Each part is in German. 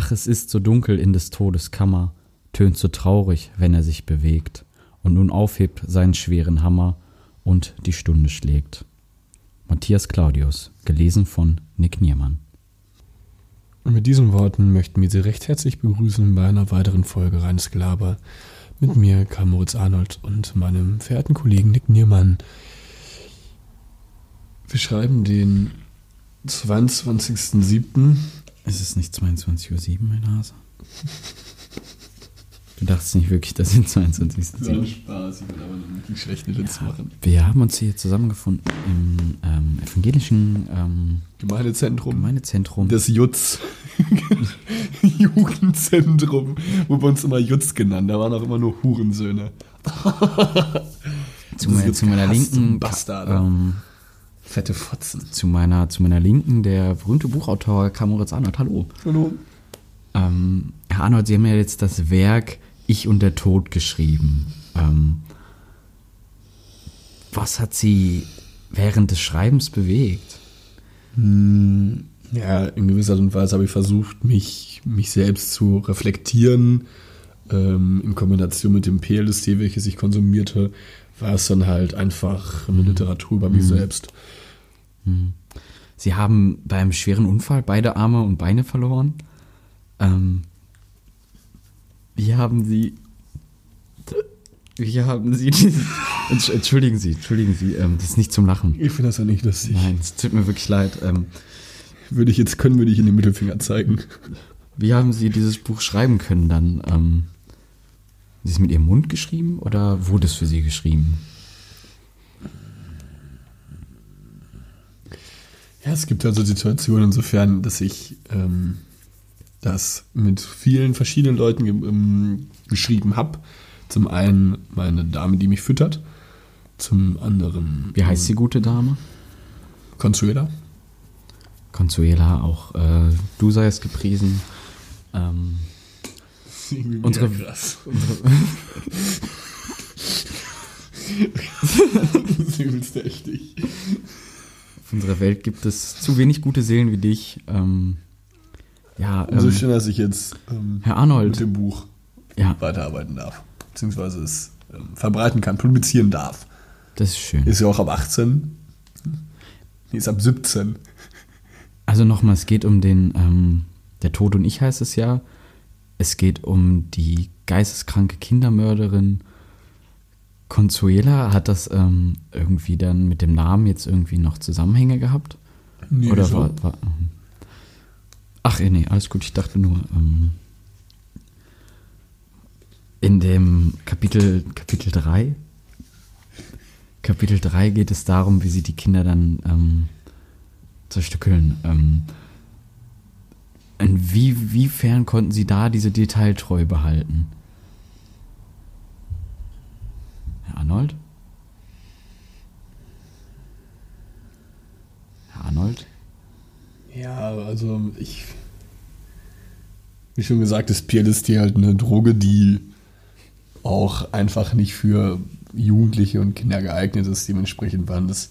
Ach, es ist so dunkel in des Todes Kammer, tönt so traurig, wenn er sich bewegt und nun aufhebt seinen schweren Hammer und die Stunde schlägt. Matthias Claudius, gelesen von Nick Niermann. Und mit diesen Worten möchten wir Sie recht herzlich begrüßen bei einer weiteren Folge Reines Gelaber mit mir, Karl Moritz Arnold und meinem verehrten Kollegen Nick Niermann. Wir schreiben den 22.07. Ist es nicht 22.07 Uhr, mein Hase? Du dachtest nicht wirklich, dass in 22. Das war Spaß, ich will aber nicht wirklich schlechte Witze Ja, machen. wir haben uns hier zusammengefunden im ähm, evangelischen ähm, Gemeindezentrum Gemeindezentrum. des Jutz. Jugendzentrum. Wo wir uns immer Jutz genannt. Da waren auch immer nur Hurensöhne. zu, meiner, jetzt zu meiner linken, Bastarde. ähm, Fette Fotzen. zu meiner, zu meiner linken der berühmte Buchautor Karl Moritz Arnold. Hallo. Hallo. Ähm, Herr Arnold, Sie haben ja jetzt das Werk Ich und der Tod geschrieben. Ähm, was hat Sie während des Schreibens bewegt? Ja, in gewisser Art und Weise habe ich versucht, mich, mich selbst zu reflektieren. Ähm, in Kombination mit dem PLSD, welches ich konsumierte, war es dann halt einfach eine Literatur über mich selbst. Sie haben beim schweren Unfall beide Arme und Beine verloren. Ähm, wie haben Sie. Wie haben Sie. Entsch- Entschuldigen Sie, entschuldigen Sie, ähm, das ist nicht zum Lachen. Ich finde das ja nicht lustig. Nein, es tut mir wirklich leid. Ähm, Würde ich jetzt können, würde ich in den Mittelfinger zeigen. wie haben Sie dieses Buch schreiben können dann? Ähm, haben Sie es mit Ihrem Mund geschrieben oder wurde es für Sie geschrieben? Ja, es gibt also Situationen insofern, dass ich ähm, das mit vielen verschiedenen Leuten ge ähm, geschrieben habe. Zum einen meine Dame, die mich füttert. Zum anderen Wie heißt die gute Dame? Consuela. Consuela, auch äh, du seist gepriesen. Ähm, Unsere- krass. unsere, das ist übelst echt. Auf unserer Welt gibt es zu wenig gute Seelen wie dich. Ähm, ja, Umso ähm, schön, dass ich jetzt ähm, Herr mit Arnold. dem Buch Ja, weiterarbeiten darf. Beziehungsweise es ähm, verbreiten kann, publizieren darf. das ist schön. Ist ja auch ab 18. Nee, ist ab 17. Also nochmal, es geht um den, ähm, der Tod und ich heißt es ja. Es geht um die geisteskranke Kindermörderin Consuela. Hat das ähm, irgendwie dann mit dem Namen jetzt irgendwie noch Zusammenhänge gehabt? Nee, Oder wieso? war, war ähm, Ach, eh, nee, alles gut. Ich dachte nur, ähm, in dem Kapitel, Kapitel 3, Kapitel 3 geht es darum, wie sie die Kinder dann ähm, zerstückeln. Ähm, inwiefern konnten sie da diese Detailtreue behalten? Herr Arnold? Herr Arnold? Ja, also ich. Wie schon gesagt, ist PLSD halt eine Droge, die auch einfach nicht für Jugendliche und Kinder geeignet ist. Dementsprechend waren das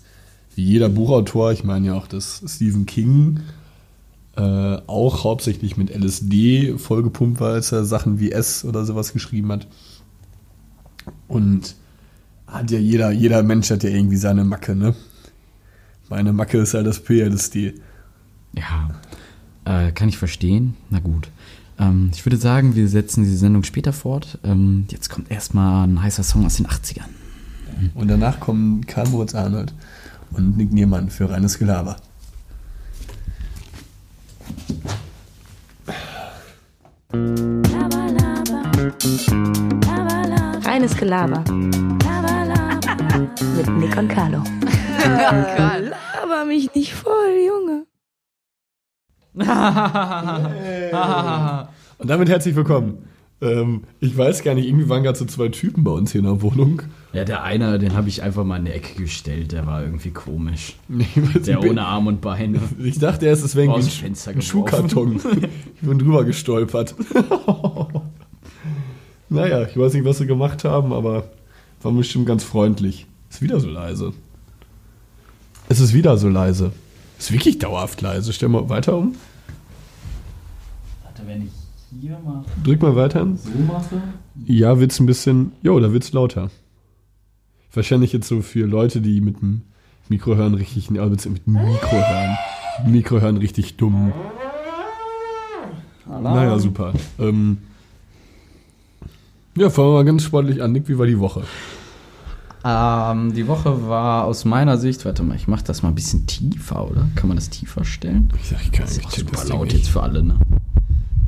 wie jeder Buchautor, ich meine ja auch, dass Stephen King äh, auch hauptsächlich mit LSD vollgepumpt war, als er Sachen wie S oder sowas geschrieben hat. Und hat ja jeder, jeder Mensch hat ja irgendwie seine Macke, ne? Meine Macke ist halt das PLSD. Ja, äh, kann ich verstehen. Na gut. Ähm, ich würde sagen, wir setzen diese Sendung später fort. Ähm, jetzt kommt erstmal ein heißer Song aus den 80ern. Und danach kommen Karl Moritz Arnold und Nick Niermann für reines Gelaber. Laber, laber. Laber, laber. Reines Gelaber Laber, laber. mit Nick und Carlo. Laber mich nicht voll, Junge. Und damit herzlich willkommen. Ähm, ich weiß gar nicht, irgendwie waren gerade so zwei Typen bei uns hier in der Wohnung. Ja, der eine, den habe ich einfach mal in die Ecke gestellt. Der war irgendwie komisch. Der ohne Arm und Beine. Ich dachte erst, es wäre irgendwie ein, Fenster ein. Schuhkarton. ich bin drüber gestolpert. naja, ich weiß nicht, was sie gemacht haben, aber war bestimmt ganz freundlich. Ist wieder so leise. Es ist wieder so leise. Ist wirklich dauerhaft leise. Stell mal weiter um. Warte, wenn ich hier mal Drück mal weiter. so mache. Ja, wird's ein bisschen. Jo, da wird's lauter. Wahrscheinlich jetzt so für Leute, die mit dem Mikro hören, richtig. Also mit dem Mikro hören. Mikro hören richtig dumm. Naja, super. Ähm, ja, fangen wir mal ganz sportlich an. Nick, wie war die Woche? Ähm, die Woche war aus meiner Sicht, warte mal, ich mach das mal ein bisschen tiefer, oder? Kann man das tiefer stellen? Ich sag, ich kann Das ist check super laut nicht. jetzt für alle, ne?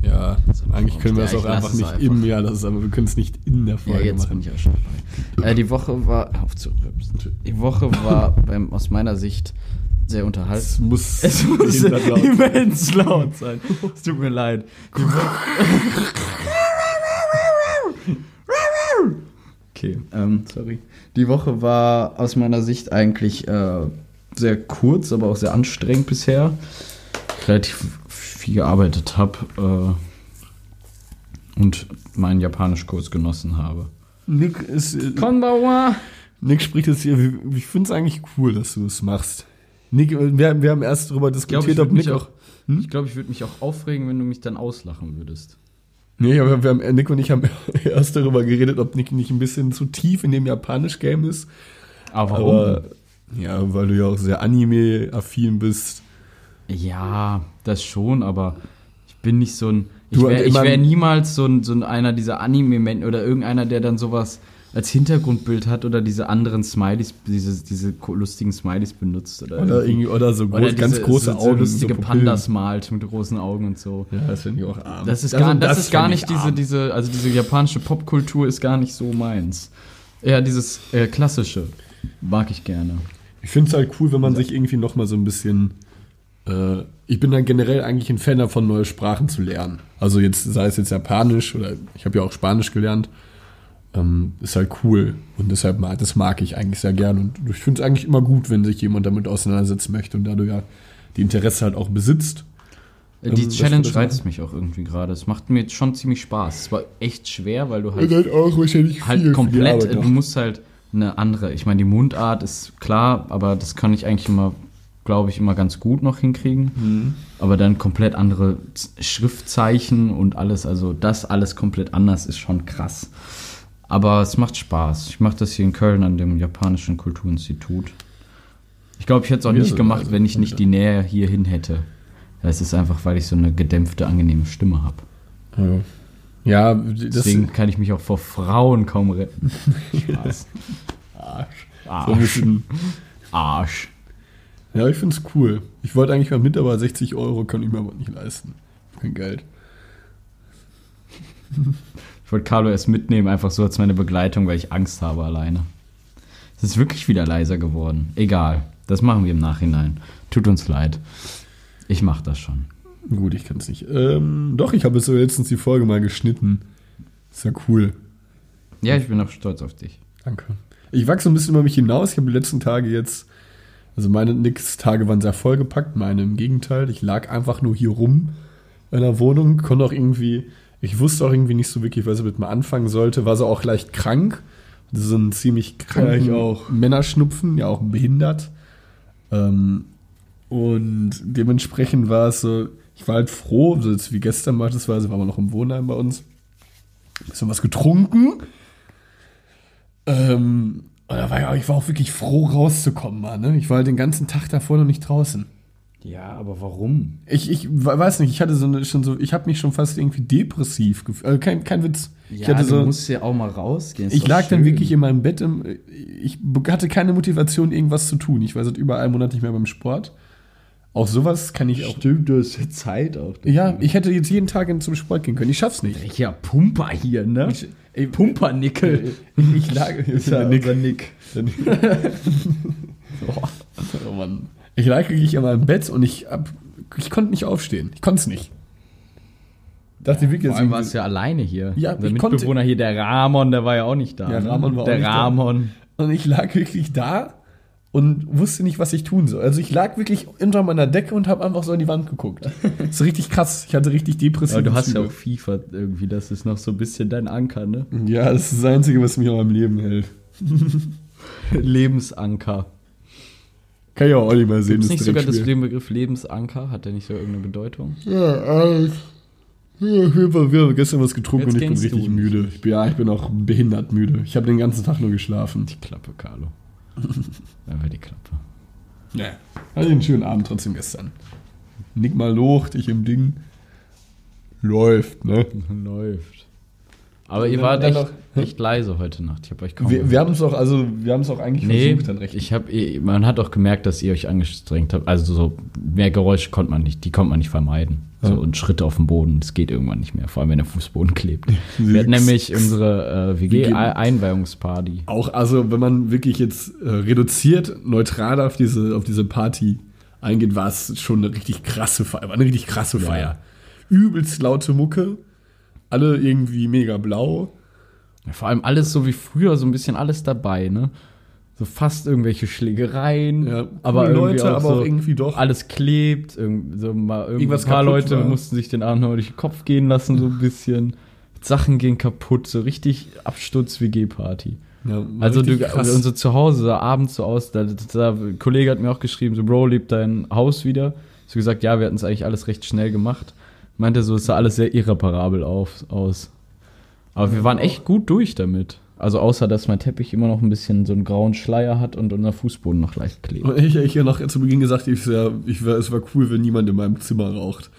Ja, eigentlich können wir Ja, es auch einfach es nicht einfach. im Jahr, das ist, aber wir können es nicht in der Ja, Folge jetzt bin machen. ich auch schon dabei. Äh, die Woche war, auf zu. Die Woche war beim, aus meiner Sicht sehr Es unterhaltsam. muss, Es muss laut sein. immens laut sein. Es tut mir leid. Okay, ähm, sorry. Die Woche war aus meiner Sicht eigentlich äh, sehr kurz, aber auch sehr anstrengend bisher. Relativ viel gearbeitet habe äh, und meinen Japanischkurs genossen habe. Nick, ist, äh, Konbawa! Nick spricht jetzt hier. Ich finde es eigentlich cool, dass du es machst. Nick, wir, wir haben erst darüber Ich glaube, diskutiert, ich würde ob Nick mich, auch. auch, ich glaub, ich würd mich auch aufregen, wenn du mich dann auslachen würdest. Nee, aber wir haben, Nick und ich haben erst darüber geredet, ob Nick nicht ein bisschen zu tief in dem Japanisch-Game ist. Aber Aber ja, weil du ja auch sehr Anime-affin bist. Ja, das schon, aber ich bin nicht so ein. Ich wäre wär niemals so ein, so ein einer dieser Anime-Men oder irgendeiner, der dann sowas als Hintergrundbild hat oder diese anderen Smileys, diese, diese lustigen Smileys benutzt. Oder, Oder, irgendwie, oder so groß, oder ganz diese- große so, Augen. So lustige so. Pandas malt mit großen Augen und so. Ja, das finde ich auch arm. Das ist Also, gar, das ist gar nicht ich diese, diese, also diese japanische Popkultur ist gar nicht so meins. Eher dieses äh, klassische mag ich gerne. Ich finde es halt cool, wenn man sich irgendwie noch mal so ein bisschen. Äh, ich bin dann generell eigentlich ein Fan davon, neue Sprachen zu lernen. Also jetzt, sei es jetzt Japanisch oder ich habe ja auch Spanisch gelernt. Ähm, ist halt cool. Und deshalb mag, das mag ich eigentlich sehr gern. Und ich finde es eigentlich immer gut, wenn sich jemand damit auseinandersetzen möchte und dadurch ja die Interesse halt auch besitzt. Äh, Die Ähm, Challenge reizt mich auch irgendwie gerade. Es macht mir jetzt schon ziemlich Spaß. Es war echt schwer, weil du halt, halt auch wahrscheinlich halt komplett, äh, du musst halt eine andere, ich meine, die Mundart ist klar, aber das kann ich eigentlich immer, glaube ich, immer ganz gut noch hinkriegen. Mhm. Aber dann komplett andere Schriftzeichen und alles, also das alles komplett anders ist schon krass. Aber es macht Spaß. Ich mache das hier in Köln an dem japanischen Kulturinstitut. Ich glaube, ich hätte es auch Ja, nicht gemacht, also, wenn ich nicht ja. die Nähe hierhin hätte. Es ist einfach, weil ich so eine gedämpfte, angenehme Stimme habe. Ja, das Deswegen kann ich mich auch vor Frauen kaum retten. Spaß. Arsch. So ein Arsch. bisschen, Arsch. Ja, ich finde es cool. Ich wollte eigentlich mal mit, aber 60 Euro kann ich mir aber nicht leisten. Kein Geld. Ich wollte Carlo erst mitnehmen, einfach so als meine Begleitung, weil ich Angst habe alleine. Es ist wirklich wieder leiser geworden. Egal. Das machen wir im Nachhinein. Tut uns leid. Ich mache das schon. Gut, ich kann es nicht. Ähm, doch, ich habe jetzt so letztens die Folge mal geschnitten. Ist ja cool. Ja, ich bin auch stolz auf dich. Danke. Ich wachse ein bisschen über mich hinaus. Ich habe die letzten Tage jetzt, also meine Nix-Tage waren sehr vollgepackt, meine im Gegenteil. Ich lag einfach nur hier rum in der Wohnung, konnte auch irgendwie, ich wusste auch irgendwie nicht so wirklich, was ich mit mir anfangen sollte, war so auch leicht krank. Das ist so ein ziemlich kranken Ja, auch. Männerschnupfen, ja auch behindert. Ähm, und dementsprechend war es so, ich war halt froh, so jetzt wie gestern beispielsweise, waren wir noch im Wohnheim bei uns, bisschen was getrunken. Ähm, war ja, ich war auch wirklich froh rauszukommen, Mann. Ne? Ich war halt den ganzen Tag davor noch nicht draußen. Ja, aber warum? Ich, ich we- weiß nicht, ich hatte so eine, schon so, ich habe mich schon fast irgendwie depressiv gefühlt. Also kein, kein Witz. ich hatte du so, musst ja auch mal rausgehen. ist ich lag dann schön. wirklich in meinem Bett. Im, ich hatte keine Motivation, irgendwas zu tun. Ich war seit über einem Monat nicht mehr beim Sport. Auch sowas kann ich auch. Stimmt, du hast ja Zeit auch. Ja, ich hätte jetzt jeden Tag zum Sport gehen können. Ich schaff's nicht. Welcher Pumper hier, ne? Ich, ey, Pumpernickel. ich lag. ist ja Nick. unser Nick. Oh Mann. Ich lag wirklich in meinem Bett und ich, hab, ich konnte nicht aufstehen. Ich konnte es nicht. Dachte wirklich, Vor allem warst du ja alleine hier. Ja, der ich konnte- Mitbewohner hier, der Ramon, der war ja auch nicht da. Ja, ne? Ramon war auch der nicht da. Ramon. Und ich lag wirklich da und wusste nicht, was ich tun soll. Also ich lag wirklich unter meiner Decke und habe einfach so in die Wand geguckt. Das ist richtig krass. Ich hatte richtig depressive Aber du hast ja Züge. auch FIFA irgendwie, das ist noch so ein bisschen dein Anker, ne? Ja, das ist das Einzige, was mich auch am Leben hält. Lebensanker. Kann ja auch Olli mal sehen. Es nicht sogar das den Begriff Lebensanker? Hat der nicht so irgendeine Bedeutung? Ja, alles. Ja, jeden Fall, wir haben gestern was getrunken Jetzt und ich bin richtig müde. Ich bin, ja, ich bin auch behindert müde. Ich habe den ganzen Tag nur geschlafen. Die Klappe, Carlo. Einfach die Klappe. Ja. Hatte einen schönen Abend trotzdem gestern. Nick mal Lucht, ich im Ding. Läuft, ne? Läuft. Aber ihr wart echt, noch- echt leise heute Nacht. Ich habe euch kaum Wir, wir haben es auch, also wir haben es auch eigentlich Nee, versucht, dann recht. ich hab, man hat auch gemerkt, dass ihr euch angestrengt habt. Also so mehr Geräusche konnte man nicht, die konnte man nicht vermeiden. So Ja. und Schritte auf dem Boden, das geht irgendwann nicht mehr, vor allem wenn der Fußboden klebt. Wir hatten nämlich unsere äh, WG-Einweihungsparty. Auch, also wenn man wirklich jetzt äh, reduziert, neutral auf diese, auf diese Party eingeht, war es schon eine richtig krasse Feier. War eine richtig krasse Ja. Feier. Übelst laute Mucke, alle irgendwie mega blau. Vor allem alles so wie früher, so ein bisschen alles dabei, ne? So fast irgendwelche Schlägereien, Ja, aber Leute, auch aber so auch irgendwie doch. alles klebt, irgend, so mal irgend, Irgendwas ein paar Leute war. mussten sich den Abend durch den Kopf gehen lassen, so ein bisschen. Sachen gehen kaputt, so richtig Absturz-WG-Party. Ja, Also du, krass. unser Zuhause sah abends so aus, da, da, ein Kollege hat mir auch geschrieben, so Bro, lebt dein Haus wieder? So gesagt, ja, wir hatten es eigentlich alles recht schnell gemacht. Meinte so, es sah alles sehr irreparabel auf, aus. Aber wir waren echt gut durch damit. Also außer, dass mein Teppich immer noch ein bisschen so einen grauen Schleier hat und unser Fußboden noch leicht klebt. Und ich, ich ja noch zu Beginn gesagt, ich, wär, ich wär, es war cool, wenn niemand in meinem Zimmer raucht.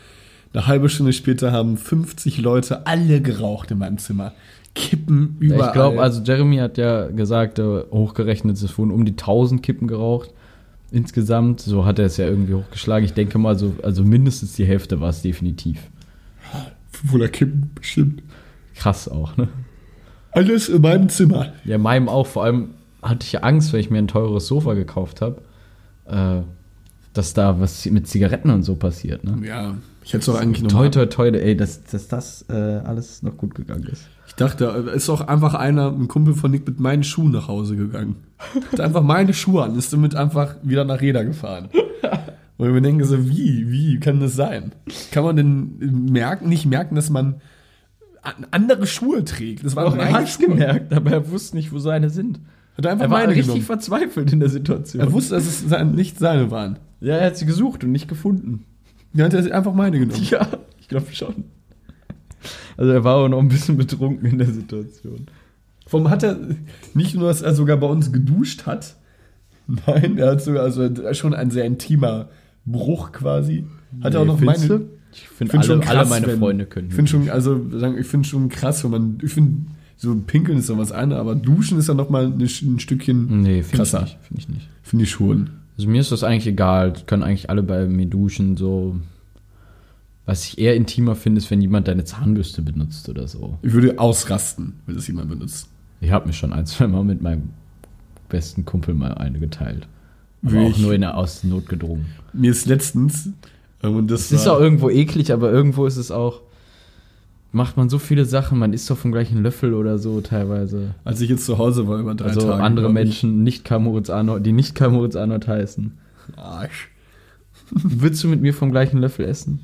Eine halbe Stunde später haben 50 Leute alle geraucht in meinem Zimmer. Kippen überall. Ich glaube, also Jeremy hat ja gesagt, äh, hochgerechnet, es wurden um die 1000 Kippen geraucht. Insgesamt, so hat er es ja irgendwie hochgeschlagen. Ich denke mal, so, also mindestens die Hälfte war es definitiv. 500 Kippen bestimmt. Krass auch, ne? Alles in meinem Zimmer. Ja, meinem auch. Vor allem hatte ich Angst, weil ich mir ein teures Sofa gekauft habe, äh, dass da was mit Zigaretten und so passiert, ne? Ja, ich hätte es doch eigentlich noch Toi, toi, toi, ey, dass, dass das äh, alles noch gut gegangen ist. Ich dachte, da ist doch einfach einer, ein Kumpel von Nick mit meinen Schuhen nach Hause gegangen. Hat einfach meine Schuhe an, ist damit einfach wieder nach Reda gefahren. Und ich mir denke so, wie, wie kann das sein? Kann man denn merken, nicht merken, dass man an- andere Schuhe trägt? Das war doch meine Schuhe. gemerkt, aber er wusste nicht, wo seine sind. Hat er einfach Er war meine richtig genommen. verzweifelt in der Situation. Er wusste, dass es nicht seine waren. Ja, er hat sie gesucht und nicht gefunden. Dann hat er einfach meine genommen. Ja, ich glaube schon. Also er war auch noch ein bisschen betrunken in der Situation. Warum hat er nicht nur, dass er sogar bei uns geduscht hat? Nein, er hat sogar also schon ein sehr intimer Bruch quasi. Hat er auch noch meine. du? Ich finde find alle, schon krass, alle meine wenn- Freunde können. Ich finde schon, also sagen, ich finde schon krass, wenn man, ich finde, so pinkeln ist ja was eine, aber duschen ist ja noch mal ein, ein Stückchen Nee, finde ich krasser. nicht. Finde ich nicht. Finde ich schon. Also mir ist das eigentlich egal. Können eigentlich alle bei mir duschen. So. Was ich eher intimer finde, ist, wenn jemand deine Zahnbürste benutzt oder so. Ich würde ausrasten, wenn das jemand benutzt. Ich habe mir schon ein, zwei Mal mit meinem besten Kumpel mal eine geteilt. Aber Wie auch nur in der aus Not gedrungen. Mir ist letztens, ähm, und das Es ist auch irgendwo eklig, aber irgendwo ist es auch. Macht man so viele Sachen, man isst doch vom gleichen Löffel oder so teilweise. als ich jetzt zu Hause war über drei also Tage. andere glaub ich. Menschen, nicht Karl Moritz Arnold, die nicht Karl Moritz Arnold heißen. Arsch. Würdest du mit mir vom gleichen Löffel essen?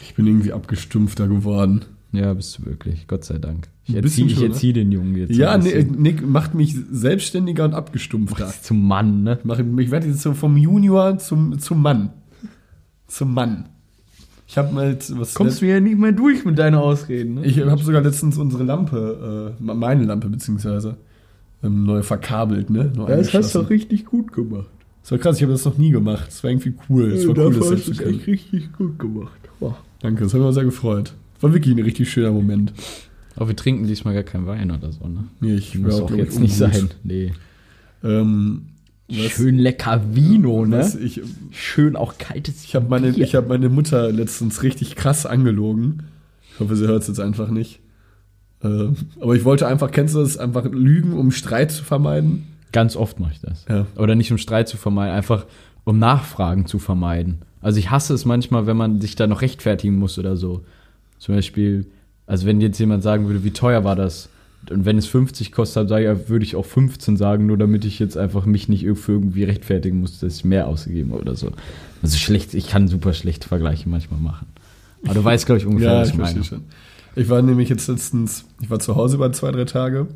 Ich bin irgendwie abgestumpfter geworden. Ja, bist du wirklich. Gott sei Dank. Ich erziehe ich schon, ne? erzieh den Jungen jetzt. Ja. Nick macht mich selbstständiger und abgestumpfter. Zum Mann, ne? Ich, ich werde jetzt so vom Junior zum, zum Mann. Zum Mann. Ich habe mal jetzt was. Kommst du ja nicht mehr durch mit deinen Ausreden, ne? ich habe sogar letztens unsere Lampe, äh, meine Lampe beziehungsweise, ähm, neu verkabelt, ne? Neu angeschlossen. richtig gut gemacht. Das war krass, ich habe das noch nie gemacht. Das war irgendwie cool. Das war cool, das selbst zu können. richtig gut gemacht. Wow. Danke, das hat mich sehr gefreut. War wirklich ein richtig schöner Moment. Aber wir trinken diesmal gar keinen Wein oder so, ne? Nee, ich Muss auch glaub jetzt ich, nicht ungut. sein. Nee. Ähm, was- Schön lecker Vino, ne? ich, Schön auch kaltes Ich habe meine, Bier. ich hab meine Mutter letztens richtig krass angelogen. Ich hoffe, sie hört es jetzt einfach nicht. Äh, aber ich wollte einfach, kennst du das, einfach lügen, um Streit zu vermeiden? Ganz oft mache ich das. Ja. Oder nicht um Streit zu vermeiden, einfach um Nachfragen zu vermeiden. Also ich hasse es manchmal, wenn man sich da noch rechtfertigen muss oder so. Zum Beispiel, also wenn jetzt jemand sagen würde, wie teuer war das? Und wenn es 50 kostet, sage ich, würde ich auch 15 sagen, nur damit ich jetzt einfach mich nicht für irgendwie rechtfertigen muss, dass ich mehr ausgegeben habe oder so. Also schlecht, ich kann super schlechte Vergleiche manchmal machen. Aber du weißt, glaube ich, ungefähr, was ich, meine. verstehe schon. Ich war nämlich jetzt letztens, ich war zu Hause über zwei, drei Tage,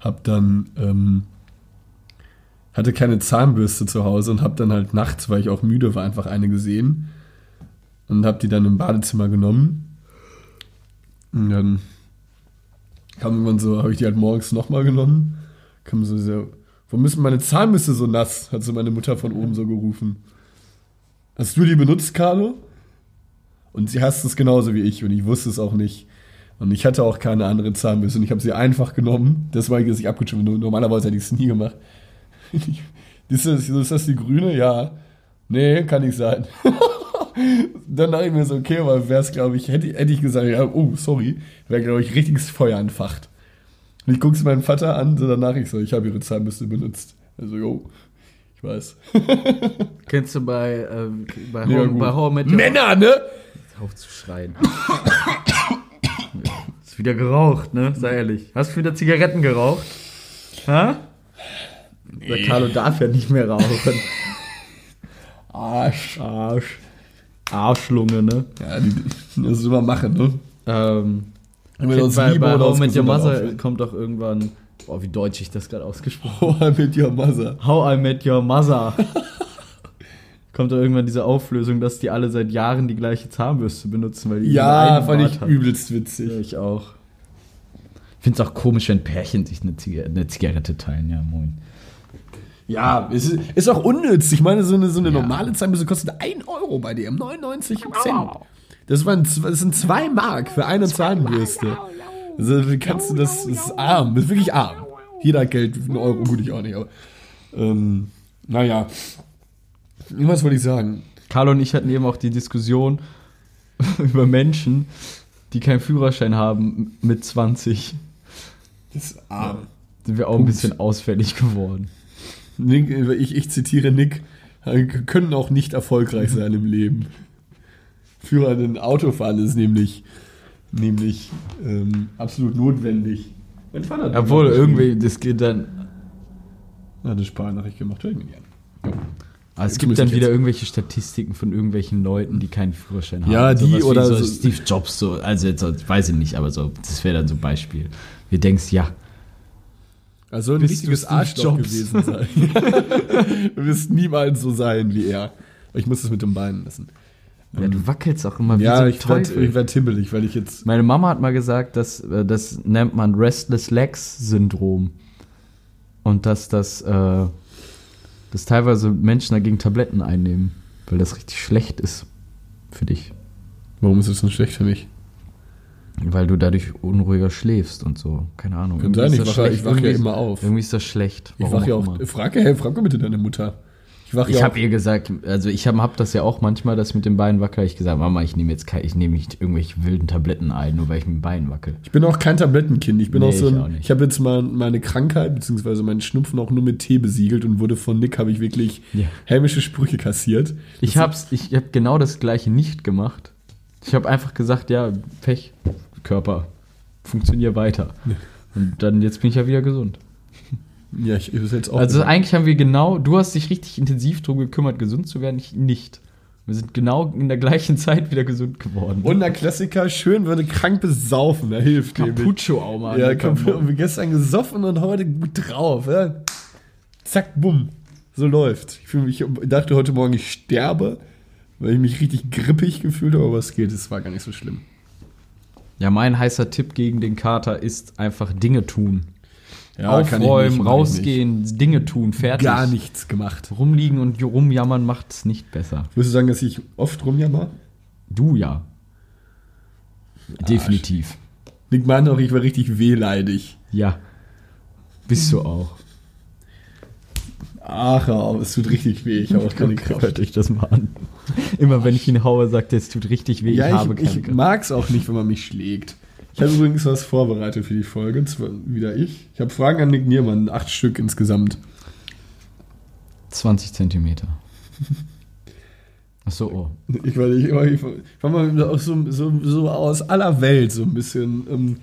hab dann, ähm, hatte keine Zahnbürste zu Hause und hab dann halt nachts, weil ich auch müde war, einfach eine gesehen und hab die dann im Badezimmer genommen Und dann kam irgendwann so, habe ich die halt morgens nochmal genommen. Kam so, so, warum ist meine Zahnbürste so nass? Hat so meine Mutter von oben so gerufen. Hast du die benutzt, Carlo? Und sie hasst es genauso wie ich und ich wusste es auch nicht. Und ich hatte auch keine andere Zahnbürste und ich habe sie einfach genommen. Das war, dass ich abgeschrieben. Normalerweise hätte ich es nie gemacht. ist, das, ist das die grüne? Ja. Nee, kann nicht sein. Dann dachte ich mir so, okay, aber wäre es, glaube ich, hätte, hätte ich gesagt, ja, oh, sorry, wäre, glaube ich, richtiges Feuer entfacht. Und ich gucke es meinen Vater an, so danach ich so, ich habe ihre Zahnbürste benutzt. Also, jo, ich weiß. Kennst du bei, ähm, bei, Mega gut. bei Your Männer, ne? auf zu schreien. Ist wieder geraucht, ne? Sei ehrlich. Hast du wieder Zigaretten geraucht? Ha? Der Carlo darf ja nicht mehr rauchen. Arsch. Arsch. Arschlunge, ne? Ja, die, das ist immer machen, ne? Ähm, aus bei, bei How I Met Your Mother kommt doch irgendwann. Boah, wie deutsch ich das gerade ausgesprochen Oh, mit your mother. How I Met Your Mother. kommt da irgendwann diese Auflösung, dass die alle seit Jahren die gleiche Zahnbürste benutzen, weil die Ja, fand Bart ich hat. übelst witzig. Ja, ich auch. Ich finde es auch komisch, wenn Pärchen sich eine, Ziga eine Zigarette teilen. Ja, moin. Ja, es ist, ist auch unnütz. Ich meine, so eine, so eine Ja. normale Zahnbürste kostet 1 Euro bei DM, 99 Cent. Das, waren, das sind 2 Mark für eine Zahnbürste. Also, kannst du das, ist arm, das ist wirklich arm. Jeder hat Geld, ein Euro, gut, ich auch nicht, aber. Ähm, naja. Was wollte ich sagen? Carlo und ich hatten eben auch die Diskussion über Menschen, die keinen Führerschein haben mit 20. Das ist arm. Sind wir auch ein Punkt. bisschen ausfällig geworden. Nick, ich, ich zitiere Nick, können auch nicht erfolgreich sein im Leben. Für einen Autofahren ist nämlich, nämlich ähm, absolut notwendig. Mein Vater hat Obwohl, irgendwie, das geht dann. Hat eine Sprachnachricht gemacht, hör ich mir nicht an. Aber es gibt dann wieder jetzt- irgendwelche Statistiken von irgendwelchen Leuten, die keinen Führerschein haben. Ja, die oder so Steve Jobs, so, also jetzt weiß ich nicht, aber so, das wäre dann so ein Beispiel. Wir denkst, ja, Also ein Bist richtiges Arschloch gewesen sein. du wirst niemals so sein wie er. Ich muss das mit dem Bein lassen. ja du wackelst auch immer wie Ja, so ein ich werd, Teufel. ich werd hibbelig, weil ich jetzt. Meine Mama hat mal gesagt, dass äh, das nennt man Restless Legs Syndrom. Und dass das, äh, dass teilweise Menschen dagegen Tabletten einnehmen, weil das richtig schlecht ist für dich. Warum ist das so schlecht für mich? Weil du dadurch unruhiger schläfst und so. Keine Ahnung. Kann sein, ich wache- ich wache ja immer auf. Irgendwie ist das schlecht. Ich wache ja auch immer. Frag, hey, frag mal bitte deine Mutter. Ich wache Ich ja habe ihr gesagt, also ich habe hab das ja auch manchmal, das mit den Beinen wackel. Ich gesagt, Mama, ich nehme jetzt kein, ich nehme nicht irgendwelche wilden Tabletten ein, nur weil ich mit den Beinen wackel. Ich bin auch kein Tablettenkind. Ich bin Nee, auch so ich ein, nicht. ich habe jetzt mal meine Krankheit beziehungsweise meinen Schnupfen auch nur mit Tee besiegelt und wurde von Nick habe ich wirklich Ja. hämische Sprüche kassiert. Ich hab's, ich habe genau das gleiche nicht gemacht. Ich habe einfach gesagt, ja, Pech, Körper, funktionier weiter. Und dann jetzt bin ich ja wieder gesund. Ja, ich ist jetzt auch. Also eigentlich haben wir genau, du hast dich richtig intensiv darum gekümmert, gesund zu werden, ich nicht. Wir sind genau in der gleichen Zeit wieder gesund geworden. und der Klassiker, schön würde krank besaufen, da hilft. Capucho auch mal. Ja, ne. Kaputt. Und gestern gesoffen und heute gut drauf. Ja. Zack, bumm. So läuft. Ich, mich, ich dachte heute Morgen, ich sterbe, weil ich mich richtig grippig gefühlt habe, aber es geht, es war gar nicht so schlimm. Ja, mein heißer Tipp gegen den Kater ist einfach Dinge tun. nicht, Aufräumen, ich rausgehen, Dinge tun, fertig. Gar nichts gemacht. Rumliegen und rumjammern macht es nicht besser. Würdest du sagen, dass ich oft rumjammer? Du ja. Definitiv. Nick meinte auch, ich war richtig wehleidig. Ja. Bist du auch. Ach, auf, es tut richtig weh. Ich habe auch keine Kraft. Hört euch das mal an. Immer wenn ich ihn haue, sagt er, es tut richtig weh, Ja, ich habe ich, ich mag es auch nicht, wenn man mich schlägt. Ich habe übrigens was vorbereitet für die Folge. Zwar wieder ich. Ich habe Fragen an Nick Niermann, acht Stück insgesamt. 20 Zentimeter. Ach so, oh. Ich war, ich, war- ich war mal so, so, so aus aller Welt so ein bisschen. Ähm,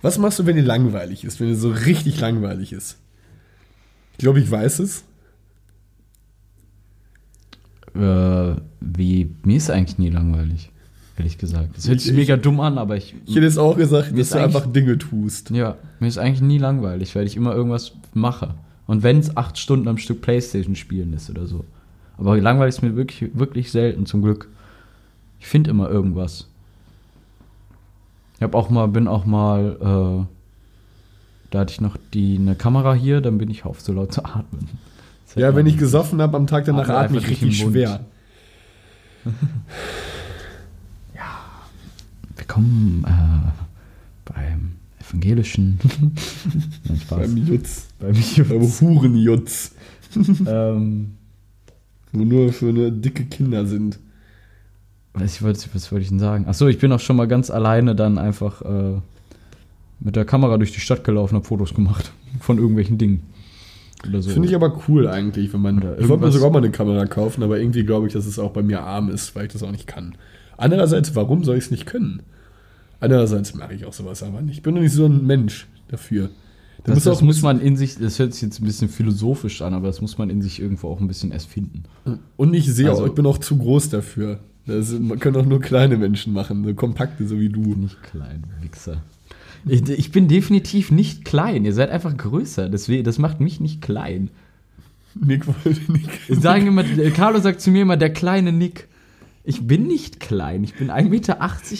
was machst du, wenn dir langweilig ist? Wenn dir so richtig langweilig ist? Ich glaube, ich weiß es. Äh, wie, mir ist eigentlich nie langweilig, ehrlich gesagt. Das hört sich Ich- mega dumm an, aber ich, Ich hätte jetzt auch gesagt, dass du einfach Dinge tust. ja, mir ist eigentlich nie langweilig, weil ich immer irgendwas mache. Und wenn es acht Stunden am Stück Playstation spielen ist oder so. Aber langweilig ist mir wirklich, wirklich selten, zum Glück. Ich finde immer irgendwas. Ich habe auch mal, bin auch mal, äh, da hatte ich noch die, eine Kamera hier, dann bin ich auf so laut zu atmen. Ja, wenn ich gesoffen habe am Tag danach, Atme ich richtig schwer. Willkommen äh, beim evangelischen. Nein, Spaß. Beim Jutz. Beim Beim Hurenjutz. ähm, Wo nur für eine dicke Kinder sind. was, ich wollte, was wollte ich denn sagen? Achso, ich bin auch schon mal ganz alleine dann einfach äh, mit der Kamera durch die Stadt gelaufen, habe Fotos gemacht von irgendwelchen Dingen. Oder so. Finde ich aber cool eigentlich, wenn man. Ich wollte mir sogar mal eine Kamera kaufen, aber irgendwie glaube ich, dass es auch bei mir arm ist, weil ich das auch nicht kann. Andererseits, warum soll ich es nicht können? Andererseits mache ich auch sowas aber nicht. Ich bin doch nicht so ein Mensch dafür. Da das, muss das auch muss man in sich, das hört sich jetzt ein bisschen philosophisch an, aber das muss man in sich irgendwo auch ein bisschen erst finden. Und ich sehe Also- auch, ich bin auch zu groß dafür. Das können auch nur kleine Menschen machen, so kompakte, so wie du. Nicht klein, Wichser. Ich, ich bin definitiv nicht klein. Ihr seid einfach größer. Deswegen, das macht mich nicht klein. Nick wollte nicht. Sagen immer, Carlo sagt zu mir immer, der kleine Nick. Ich bin nicht klein. Ich bin 1,80 Meter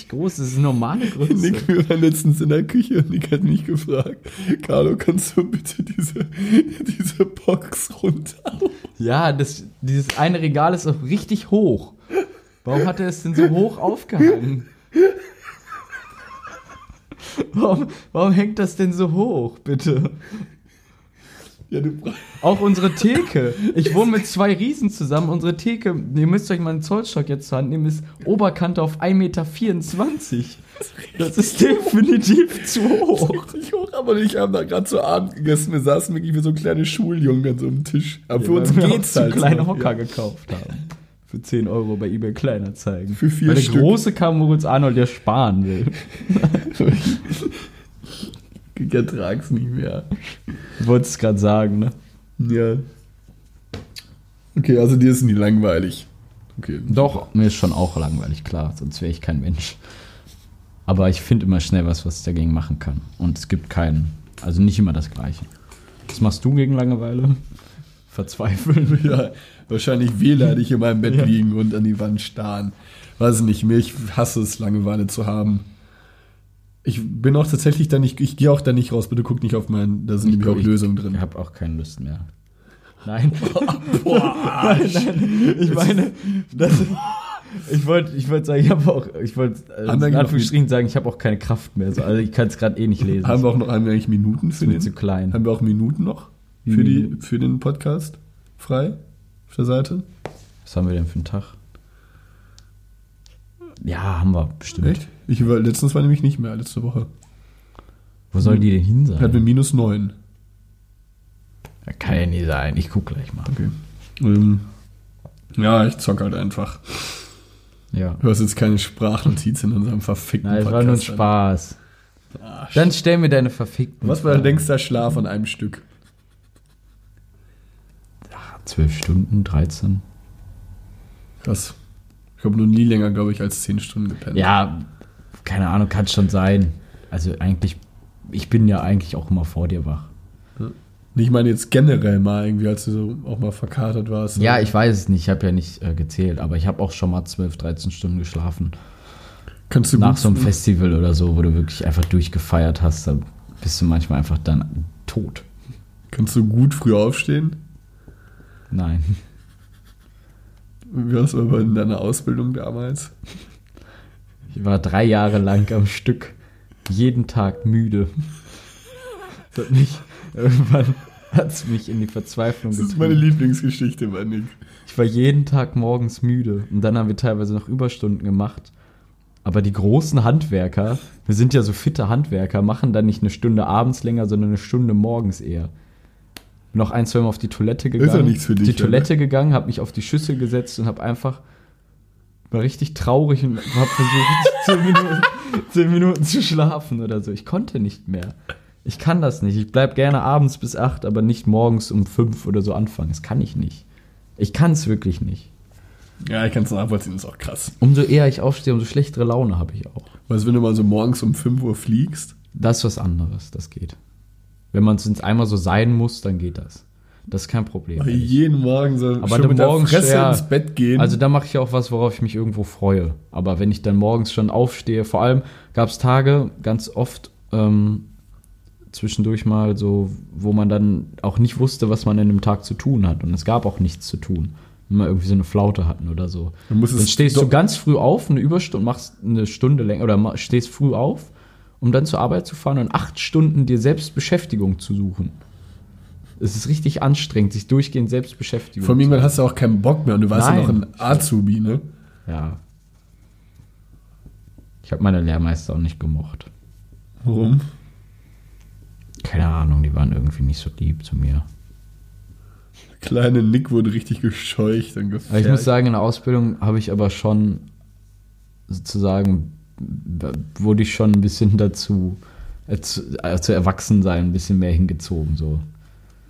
groß. Das ist eine normale Größe. Nick, wir waren letztens in der Küche und Nick hat mich gefragt, Carlo, kannst du bitte diese, diese Box runter? Ja, das, dieses eine Regal ist auch richtig hoch. Warum hat er es denn so hoch aufgehangen? Warum, warum hängt das denn so hoch, bitte? Ja, du Auch unsere Theke. Ich wohne mit zwei Riesen zusammen. Unsere Theke, ihr müsst euch mal einen Zollstock jetzt zur Hand nehmen, ist Oberkante auf 1,24 Meter. Das ist definitiv zu hoch. richtig hoch, aber ich habe da gerade zu Abend gegessen. Wir saßen wirklich wie so kleine Schuljungen an so einem Tisch. Aber für uns wir geht's so halt. kleine Hocker ja. gekauft haben. Für 10 Euro bei eBay Kleinanzeigen. Für vier Weil der Stück. große kam, wo uns Arnold ja sparen will. Ich ertrag's nicht mehr. Du wolltest es gerade sagen, ne? Ja. Okay, also dir ist nie langweilig. Okay. Doch, mir ist schon auch langweilig, klar, sonst wäre ich kein Mensch. Aber ich finde immer schnell was, was ich dagegen machen kann. Und es gibt keinen, also nicht immer das Gleiche. Was machst du gegen Langeweile? Verzweifeln. Ja, wahrscheinlich wehleidig in meinem Bett Ja. liegen und an die Wand starren. Weiß nicht mehr, ich hasse es, Langeweile zu haben. Ich bin auch tatsächlich da nicht, ich gehe auch da nicht raus, bitte guck nicht auf meinen, da sind nämlich auch Lösungen drin. Ich habe auch keine Lust mehr. Nein. nein, nein. Ich meine, das, ich wollte ich wollt sagen, ich habe auch, ich wollte äh, in Anführungsstrichen sagen, ich habe auch keine Kraft mehr. So, also ich kann es gerade eh nicht lesen. Haben wir auch noch, haben wir eigentlich Minuten für den? zu klein. Haben wir auch Minuten noch für, die, für den Podcast frei auf der Seite? Was haben wir denn für einen Tag? Ja, haben wir bestimmt. Echt? Ich war, letztens war nämlich nicht mehr, letzte Woche. Wo soll die denn hin sein? Hatten wir minus neun. Ja, kann ja nie sein. Ich guck gleich mal. Okay. Ähm, ja, ich zock halt einfach. Ja. Du hast jetzt keine Sprachnotiz in unserem verfickten Nein, es war nur. Spaß. Ah, Dann stell mir deine verfickten. Was war dein Fragen. längster Schlaf an einem Stück? Zwölf Stunden, 13. Krass. Ich habe nur nie länger, glaube ich, als zehn Stunden gepennt. Ja, keine Ahnung, kann schon sein. Also eigentlich, ich bin ja eigentlich auch immer vor dir wach. Ich meine jetzt generell mal irgendwie, als du so auch mal verkatert warst. Ja, ich weiß es nicht, ich habe ja nicht äh, gezählt, aber ich habe auch schon mal 12, 13 Stunden geschlafen. Kannst du Nach so einem Festival oder so, wo du wirklich einfach durchgefeiert hast, da bist du manchmal einfach dann tot. Kannst du gut früh aufstehen? Nein. Wie warst du aber in deiner Ausbildung damals? Ich war drei Jahre lang am Stück, jeden Tag müde. Das hat mich, irgendwann hat es mich in die Verzweiflung Das ist meine getrieben. Lieblingsgeschichte, Mann. Ich war jeden Tag morgens müde und dann haben wir teilweise noch Überstunden gemacht. Aber die großen Handwerker, wir sind ja so fitte Handwerker, machen dann nicht eine Stunde abends länger, sondern eine Stunde morgens eher. Noch ein, zwei Mal auf die Toilette ja gegangen. nichts für dich, die Toilette gegangen, habe mich auf die Schüssel gesetzt und habe einfach war richtig traurig und habe versucht, zehn Minuten, zehn Minuten zu schlafen oder so. Ich konnte nicht mehr. Ich kann das nicht. Ich bleib gerne abends bis acht, aber nicht morgens um fünf oder so anfangen. Das kann ich nicht. Ich kann es wirklich nicht. Ja, ich kann es nachvollziehen, das ist auch krass. Umso eher ich aufstehe, umso schlechtere Laune habe ich auch. Weißt du, wenn du mal so morgens um 5 Uhr fliegst, Das ist was anderes, das geht. Wenn man es einmal so sein muss, dann geht das. Das ist kein Problem. Aber ehrlich. jeden Morgen so Aber schon dann mit der morgens Fresse ja, ins Bett gehen. Also da mache ich auch was, worauf ich mich irgendwo freue. Aber wenn ich dann morgens schon aufstehe, vor allem gab es Tage ganz oft ähm, zwischendurch mal so, wo man dann auch nicht wusste, was man in dem Tag zu tun hat. Und es gab auch nichts zu tun. Wenn wir irgendwie so eine Flaute hatten oder so. Dann es stehst du ganz früh auf, eine Überstunde, machst eine Stunde länger oder stehst früh auf, um dann zur Arbeit zu fahren und acht Stunden dir selbst Beschäftigung zu suchen. Es ist richtig anstrengend, sich durchgehend selbst Beschäftigung Vor irgendwann hast du auch keinen Bock mehr und du warst ja Nein. noch ein Azubi, ne? Ja. Ich habe meine Lehrmeister auch nicht gemocht. Warum? Keine Ahnung, die waren irgendwie nicht so lieb zu mir. Kleine Nick wurde richtig gescheucht und gefährdet. Ich muss sagen, in der Ausbildung habe ich aber schon sozusagen, wurde ich schon ein bisschen dazu, äh, zu, äh, zu Erwachsensein ein bisschen mehr hingezogen. So.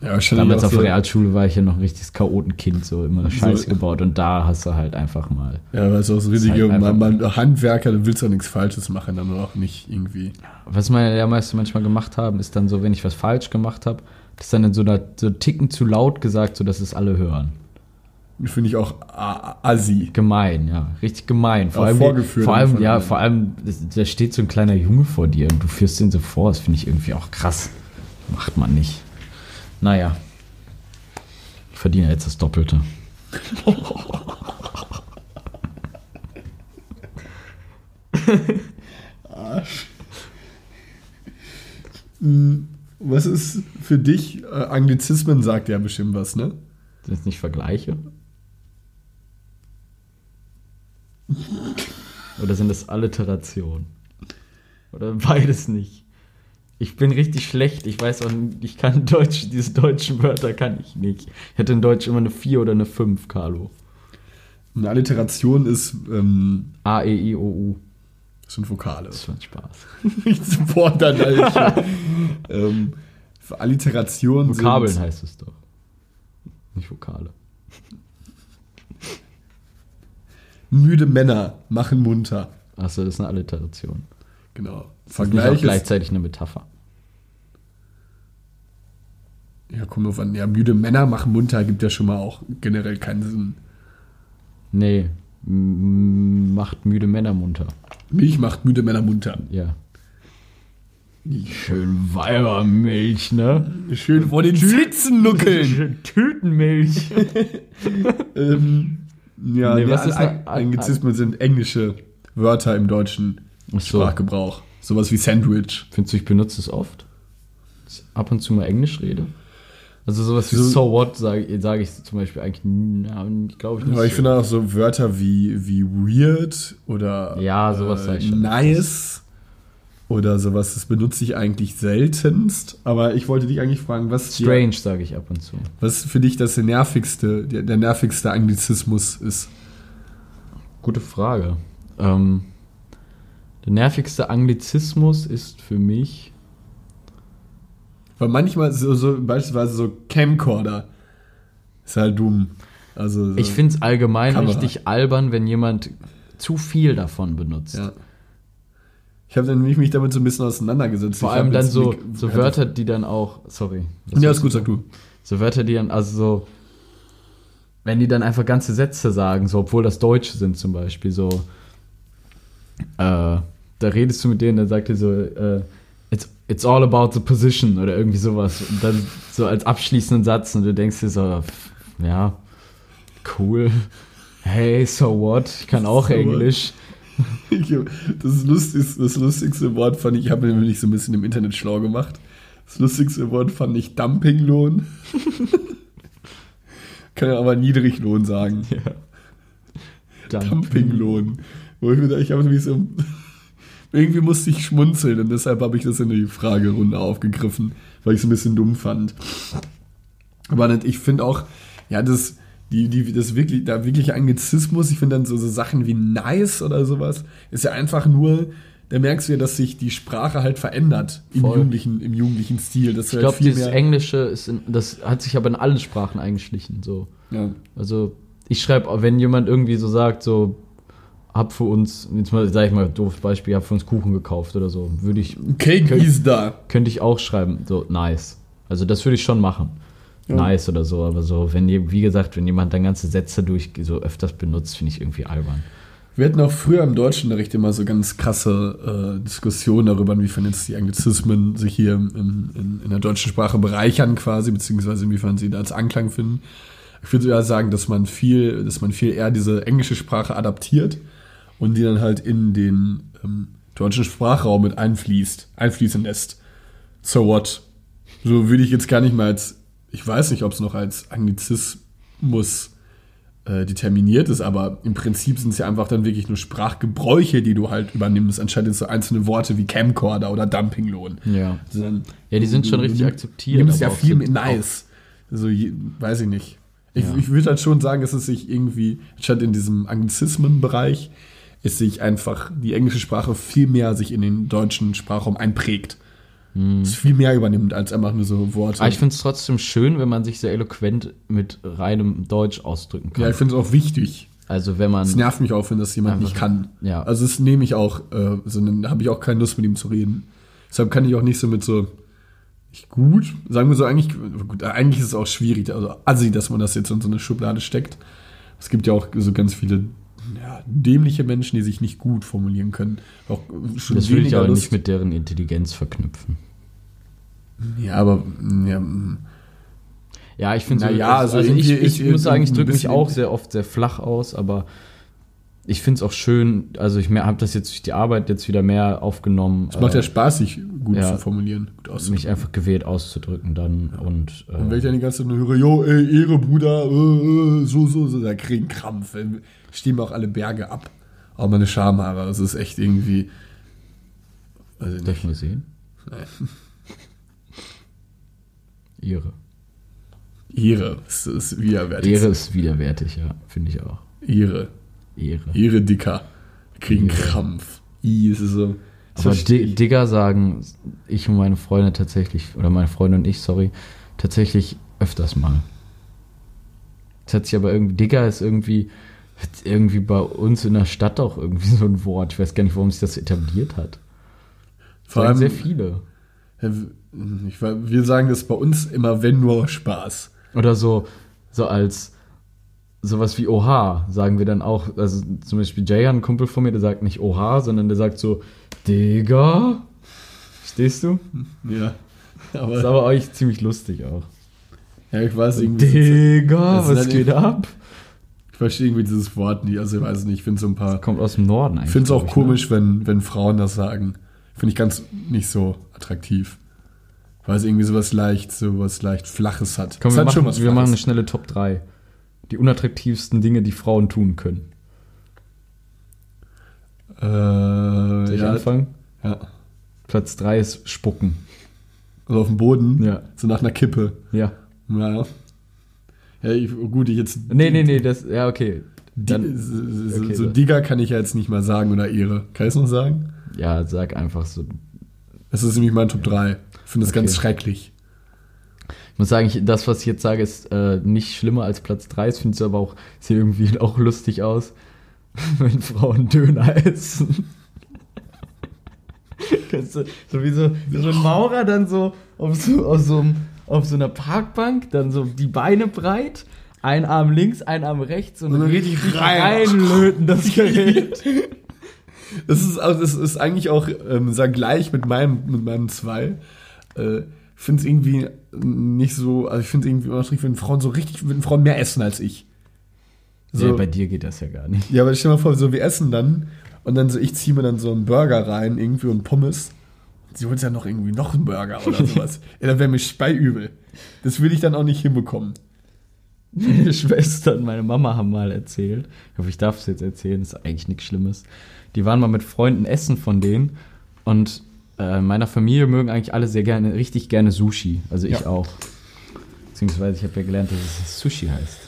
ja, Damals auf der Realschule war ich ja noch ein richtiges Chaotenkind, so immer Scheiße So. gebaut. Und da hast du halt einfach mal. Ja, weil es auch so Ist richtige, halt man, man, Handwerker, du willst auch nichts Falsches machen, dann auch nicht irgendwie. Was meine Lehrmeister manchmal gemacht haben, ist dann so, wenn ich was falsch gemacht habe, das dann in so einer so Ticken zu laut gesagt, sodass es alle hören. Finde ich auch assi. Gemein, ja. Richtig gemein. Vor Auch allem, vorgeführt vor allem ja, vor allem, da steht so ein kleiner Junge vor dir und du führst den so vor. Das finde ich irgendwie auch krass. Macht man nicht. Naja. Ich verdiene jetzt das Doppelte. Was ist für dich, äh, Anglizismen sagt ja bestimmt was, ne? Das nicht Vergleiche? Oder sind das Alliterationen? Oder beides nicht? Ich bin richtig schlecht. Ich weiß auch nicht, ich kann Deutsch, diese deutschen Wörter kann ich nicht. Ich hätte in Deutsch immer eine 4 oder eine 5, Carlo. Eine Alliteration ist, ähm, A, E, I, O, U. das sind Vokale. Das macht Spaß. nicht sofort dann halt. ähm, Alliteration Vokabeln heißt es doch. Nicht Vokale. Müde Männer machen munter. Achso, das ist eine Alliteration. Genau. Das ist auch Vergleich ist, gleichzeitig eine Metapher. ja, komm nur von, ja, müde Männer machen munter gibt ja schon mal auch generell keinen Sinn. Nee, macht müde Männer munter. Milch macht müde Männer munter. Ja. Schön Weibermilch, ne? Schön vor den Sitzen nuckeln. Schön Tütenmilch. ähm, ja, Nee, was ist eine- Anglizismen sind englische Wörter im deutschen so. Sprachgebrauch. Sowas wie Sandwich. Findest du, ich benutze es oft? Dass ab und zu mal Englisch rede? Also sowas wie So- so, what sage sag ich zum Beispiel eigentlich, glaube ich nicht. Aber ich so. finde auch so Wörter wie, wie weird oder Ja, sowas sag ich schon nice oder sowas, das benutze ich eigentlich seltenst. Aber ich wollte dich eigentlich fragen, was, Strange sage ich ab und zu. was für dich das der nervigste, der, der nervigste Anglizismus ist. Gute Frage. Ähm, der nervigste Anglizismus ist für mich. Weil manchmal so, so beispielsweise so Camcorder ist halt dumm. Also so, Ich finde es allgemein Kamera. richtig albern, wenn jemand zu viel davon benutzt. ja. Ich habe dann mich, damit so ein bisschen auseinandergesetzt. Vor allem dann so, so Wörter, die dann auch. Sorry. Ja, ist gut, sag du. So Wörter, die dann, also so, wenn die dann einfach ganze Sätze sagen, so, obwohl das Deutsche sind zum Beispiel, so, äh, da redest du mit denen, dann sagt er so, äh, it's, it's all about the position oder irgendwie sowas. Und dann so als abschließenden Satz und du denkst dir so, ja, cool. Hey, so what? Ich kann auch So? Englisch. Das, lustigste, das lustigste Wort fand ich, ich habe mir nämlich so ein bisschen im Internet schlau gemacht. Das lustigste Wort fand ich Dumpinglohn. Kann ja aber Niedriglohn sagen. Ja. Dumpinglohn. Wo ich mir ich habe nämlich so. Irgendwie musste ich schmunzeln und deshalb habe ich das in die Fragerunde aufgegriffen, weil ich es ein bisschen dumm fand. Aber ich finde auch, ja, das, die, die, das wirklich, da wirklich Anglizismus, ich finde dann so, so Sachen wie nice oder sowas, ist ja einfach nur, da merkst du ja, dass sich die Sprache halt verändert im Voll. jugendlichen, im jugendlichen Stil. Das Ich glaube, dieses Englische ist in, das hat sich aber in allen Sprachen eingeschlichen. So. Ja. Also, ich schreibe, wenn jemand irgendwie so sagt, so, hab für uns, jetzt mal, sag ich mal, doofes Beispiel, hab für uns Kuchen gekauft oder so, würde ich, Cake Könnt- is da. könnte ich auch schreiben, so, nice. Also, das würde ich schon machen. Nice oder so, aber so, wenn ihr, wie gesagt, wenn jemand dann ganze Sätze durch so öfters benutzt, finde ich irgendwie albern. Wir hatten auch früher im Deutschunterricht immer so ganz krasse äh, Diskussionen darüber, inwiefern jetzt die Anglizismen sich hier in, in, in der deutschen Sprache bereichern quasi, beziehungsweise inwiefern sie da als Anklang finden. Ich würde sogar sagen, dass man viel, dass man viel eher diese englische Sprache adaptiert und die dann halt in den ähm, deutschen Sprachraum mit einfließt, einfließen lässt. So what? So würde ich jetzt gar nicht mal als, ich weiß nicht, ob es noch als Anglizismus äh, determiniert ist, aber im Prinzip sind es ja einfach dann wirklich nur Sprachgebräuche, die du halt übernimmst, anstatt jetzt so einzelne Worte wie Camcorder oder Dumpinglohn. Ja. Also dann, Ja, die sind schon du- richtig du akzeptiert, Nimmst ja viel mit nice. Also, je, weiß ich nicht. Ich, Ja. ich würde halt schon sagen, dass es sich irgendwie, statt in diesem Anglizismen-Bereich, es sich einfach die englische Sprache viel mehr sich in den deutschen Sprachraum einprägt. Es viel mehr übernimmt als einfach nur so Worte. Aber ich finde es trotzdem schön, wenn man sich sehr eloquent mit reinem Deutsch ausdrücken kann. ja, ich finde es auch wichtig. also wenn man Es nervt mich auch, wenn das jemand Einfach- nicht kann. ja. Also das nehme ich auch, äh, sondern da habe ich auch keine Lust mit ihm zu reden. Deshalb kann ich auch nicht so mit so, ich gut, sagen wir so, eigentlich, gut, eigentlich ist es auch schwierig, also assi, dass man das jetzt in so eine Schublade steckt. Es gibt ja auch so ganz viele dämliche Menschen, die sich nicht gut formulieren können. Auch schon das will ich aber Lust. nicht mit deren Intelligenz verknüpfen. Ja, aber ja, Ja, ich finde so, ja, also also ich, ich ist- muss sagen, ich drücke mich auch sehr oft sehr flach aus, aber ich finde es auch schön, also ich habe das jetzt durch die Arbeit jetzt wieder mehr aufgenommen, es macht ja äh, Spaß, sich gut ja. zu formulieren, gut mich auszudrücken. einfach gewählt auszudrücken dann und Und wenn ich äh, dann die ganze Zeit nur höre, jo, ey, Ehre, Bruder, äh, äh, so, so, so, da kriegen Krampf. ey. Stehen mir auch alle Berge ab. Auch meine Schamhaare, das ist echt irgendwie. Ich darf ich mal sehen? Ehre. Ehre, das ist widerwärtig. Ehre ist widerwärtig, ja, finde ich auch. Ehre. Ehre. Ehre, Dicker. Wir kriegen Ehre. Krampf. I, es ist so. das Aber ich. Digger sagen ich und meine Freunde tatsächlich, oder meine Freunde und ich, sorry, tatsächlich öfters mal. Das hat sich aber irgendwie, Digger ist irgendwie, irgendwie bei uns in der Stadt auch irgendwie so ein Wort. Ich weiß gar nicht, warum sich das etabliert hat. Vor allem, sehr viele. ich, wir sagen das bei uns immer, wenn nur Spaß. Oder so, so als sowas wie Oha sagen wir dann auch. Also zum Beispiel Jay, ein Kumpel von mir, der sagt nicht Oha, sondern der sagt so, Digga. Verstehst du? Ja. Das ist Aber, aber euch ziemlich lustig auch. ja, ich weiß irgendwie. Digga, Das ist was halt geht ab? Ich verstehe irgendwie dieses Wort nicht. Also, ich weiß nicht, ich finde so ein paar. Kommt aus dem Norden eigentlich. Ich finde es auch ich, ne? komisch, wenn, wenn Frauen das sagen. Finde ich ganz nicht so attraktiv. Weil es irgendwie sowas leicht, sowas leicht Flaches hat. Komm, wir, machen, wir machen eine schnelle Top 3. Die unattraktivsten Dinge, die Frauen tun können. Äh, Soll ich ja, anfangen? ja. Platz 3 ist Spucken. Also auf dem Boden. Ja. So nach einer Kippe. Ja. Ja. Ja, ich, gut, ich jetzt. Nee, nee, nee, das, ja, okay. Die, Dann, so, okay, so. Digger kann ich ja jetzt nicht mal sagen oder Ehre. Kann ich es noch sagen? ja, sag einfach so. Das ist nämlich mein Top 3. Ich finde das Okay. ganz schrecklich. Ich muss sagen, ich, das, was ich jetzt sage, ist äh, nicht schlimmer als Platz 3. Es findet aber auch, sieht irgendwie auch lustig aus, wenn Frauen Döner essen. Du, so wie so, wie so ein Maurer dann so auf so, auf so, auf so einer Parkbank, dann so die Beine breit, ein Arm links, ein Arm rechts und, Und dann richtig rein. reinlöten das Gerät. Das ist, auch, das ist eigentlich auch ähm, sehr gleich mit meinem, mit meinem 2. Äh, ich finde es irgendwie nicht so, also ich finde es irgendwie unterstrich, wenn Frauen so richtig, wenn Frauen mehr essen als ich. So, Ja, bei dir geht das ja gar nicht. ja, aber stell dir mal vor, so wir essen dann und dann so, ich ziehe mir dann so einen Burger rein, irgendwie und Pommes. Sie holt ja noch irgendwie noch einen Burger oder sowas. ja, dann wäre mir speiübel. Das will ich dann auch nicht hinbekommen. Meine Schwester und meine Mama haben mal erzählt, ich hoffe, ich darf es jetzt erzählen, ist eigentlich nichts Schlimmes. Die waren mal mit Freunden essen von denen und äh, in meiner Familie mögen eigentlich alle sehr gerne, richtig gerne Sushi. Also ich Ja. auch. Beziehungsweise ich habe ja gelernt, dass es Sushi heißt.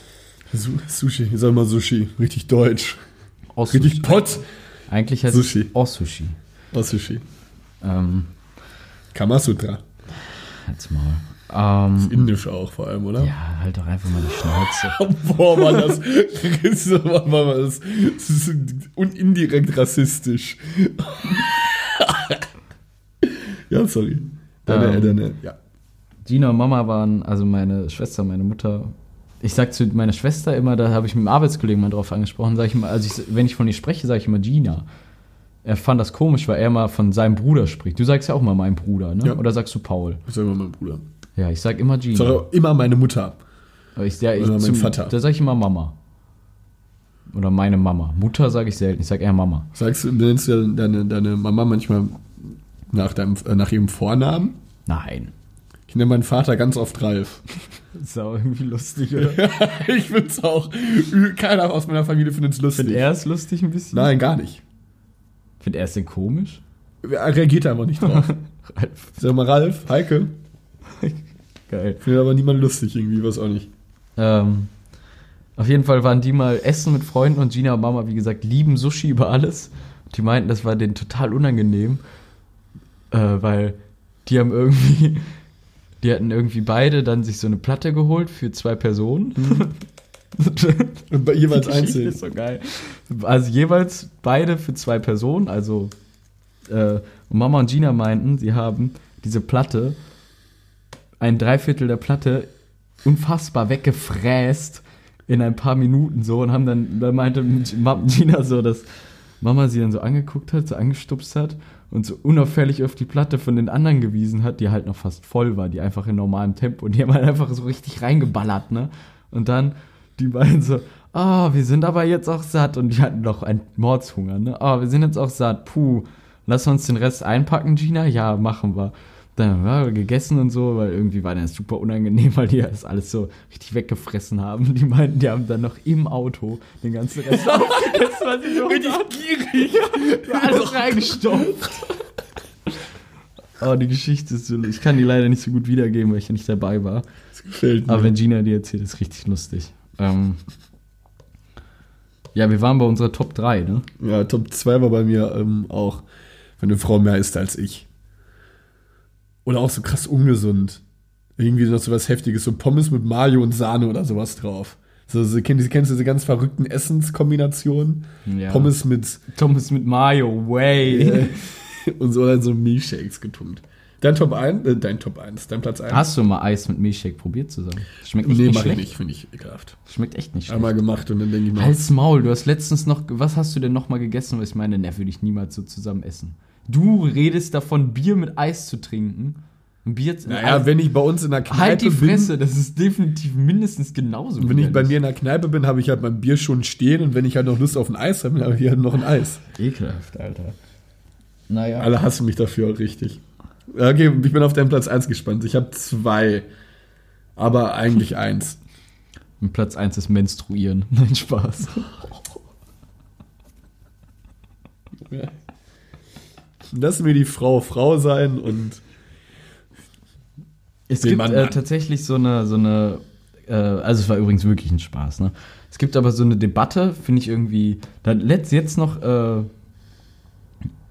Su Sushi, ich sag mal Sushi, richtig deutsch. Aus Richtig Pott. Eigentlich heißt Sushi. es Osushi. Was Sushi? Ähm, Kamasutra. halt's mal. Ähm, Indisch auch vor allem, oder? ja, halt doch einfach mal die Schnauze. Boah, war das, war das, das ist und indirekt rassistisch. ja, sorry. Deine, Ähm. deine, ja. Gina und Mama waren, also meine Schwester, meine Mutter. Ich sag zu meiner Schwester immer, da habe ich mit dem Arbeitskollegen mal drauf angesprochen, sage ich mal, also ich, wenn ich von ihr spreche, sage ich immer Gina. Er fand das komisch, weil er mal von seinem Bruder spricht. Du sagst ja auch mal mein Bruder, ne? Ja. Oder sagst du Paul? Ich sag immer mein Bruder. Ja, ich sag immer Ich Gina. sag auch immer meine Mutter. Ich, ja, ich, Oder mein zum- Vater. Da sage ich immer Mama. Oder meine Mama. Mutter sage ich selten, ich sage eher Mama. Sagst du, nennst du deine, deine Mama manchmal nach, deinem, äh, nach ihrem Vornamen? Nein. Ich nenne meinen Vater ganz oft Ralf. Das ist auch irgendwie lustig, oder? ich find's auch. Ü- Keiner aus meiner Familie findet's lustig. Findet er es lustig ein bisschen? Nein, gar nicht. Findet er es denn komisch? Er reagiert einfach nicht drauf. Ralf. Sag mal, Ralf, Heike. Geil. Findet aber niemand lustig irgendwie, was auch nicht. Ähm, auf jeden Fall waren die mal essen mit Freunden und Gina und Mama, wie gesagt, lieben Sushi über alles. Die meinten, das war denen total unangenehm, äh, weil die haben irgendwie, die hatten irgendwie beide dann sich so eine Platte geholt für zwei Personen. Und bei jeweils einzeln. ist so geil. Also jeweils beide für zwei Personen, also äh, Mama und Gina meinten, sie haben diese Platte, ein Dreiviertel der Platte, unfassbar weggefräst in ein paar Minuten so und haben dann, da meinte Gina so, dass Mama sie dann so angeguckt hat, so angestupst hat und so unauffällig auf die Platte von den anderen gewiesen hat, die halt noch fast voll war, die einfach in normalem Tempo und die haben halt einfach so richtig reingeballert, ne? Und dann die beiden so, ah, wir sind aber jetzt auch satt und die hatten noch einen Mordshunger, ne? Ah, wir sind jetzt auch satt, puh, lass uns den Rest einpacken, Gina? Ja, machen wir. Dann haben wir gegessen und so, weil irgendwie war das super unangenehm, weil die das alles so richtig weggefressen haben. Die meinten, die haben dann noch im Auto den ganzen Rest aufgegessen, was sie so richtig gierig. Alles reingestopft. Oh, die Geschichte ist so, ich kann die leider nicht so gut wiedergeben, weil ich ja nicht dabei war. Das gefällt mir. Aber wenn Gina die erzählt, ist richtig lustig. Ähm, ja, wir waren bei unserer Top 3, ne? ja, Top 2 war bei mir ähm, auch, wenn eine Frau mehr isst als ich. Oder auch so krass ungesund. Irgendwie noch so was Heftiges, so Pommes mit Mayo und Sahne oder sowas drauf. So, so, kennst, kennst du diese ganz verrückten Essenskombinationen? Ja. Pommes mit Thomas mit Mayo, way. und so dann so Milchshakes getunkt. Dein Top 1, äh, dein Top 1, dein Platz 1. Hast du mal Eis mit Milchshake probiert zusammen? Schmeckt echt nee, nicht mach ich schlecht. nicht, finde ich ekelhaft. Schmeckt echt nicht schlecht. Einmal gemacht und dann denke ich mal, Halt's Maul, du hast letztens noch, was hast du denn noch mal gegessen? Weil ich meine, ne, würde ich niemals so zusammen essen. Du redest davon, Bier mit Eis zu trinken. Ein Bier, naja, Eis- wenn ich bei uns in der Kneipe halt die bin, Fresse, das ist definitiv mindestens genauso. wenn ich bei mir in der Kneipe bin, habe ich halt mein Bier schon stehen und wenn ich halt noch Lust auf ein Eis habe, dann habe ich halt noch ein Eis. Ekelhaft, Alter. Naja. Alle hassen mich dafür, richtig. Okay, ich bin auf deinen Platz 1 gespannt. Ich habe zwei, aber eigentlich eins. Und Platz 1 ist Menstruieren. Nein, Spaß. Lass mir die Frau Frau sein und Es gibt Mann, äh, Mann. tatsächlich so eine, so eine, äh, also es war übrigens wirklich ein Spaß, ne? Es gibt aber so eine Debatte, finde ich irgendwie, da letzt jetzt noch äh,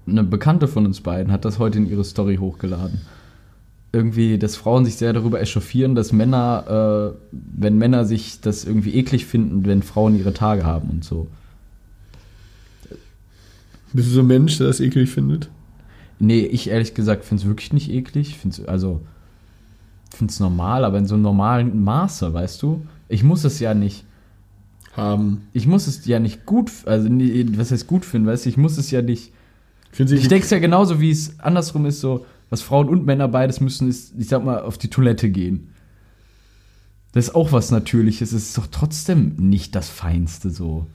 eine Bekannte von uns beiden hat das heute in ihre Story hochgeladen. Irgendwie, dass Frauen sich sehr darüber echauffieren, dass Männer, äh, wenn Männer sich das irgendwie eklig finden, wenn Frauen ihre Tage haben und so. bist du so ein Mensch, der das eklig findet? Nee, ich ehrlich gesagt finde es wirklich nicht eklig. Find's, also, finde es normal, aber in so einem normalen Maße, weißt du? Ich muss es ja nicht. Haben. Ich muss es ja nicht gut, also nee, was heißt gut finden, weißt du? Ich muss es ja nicht. Sie Ich denke es ja genauso, wie es andersrum ist, so, was Frauen und Männer beides müssen, ist, ich sag mal, auf die Toilette gehen. Das ist auch was Natürliches. Es ist doch trotzdem nicht das Feinste so.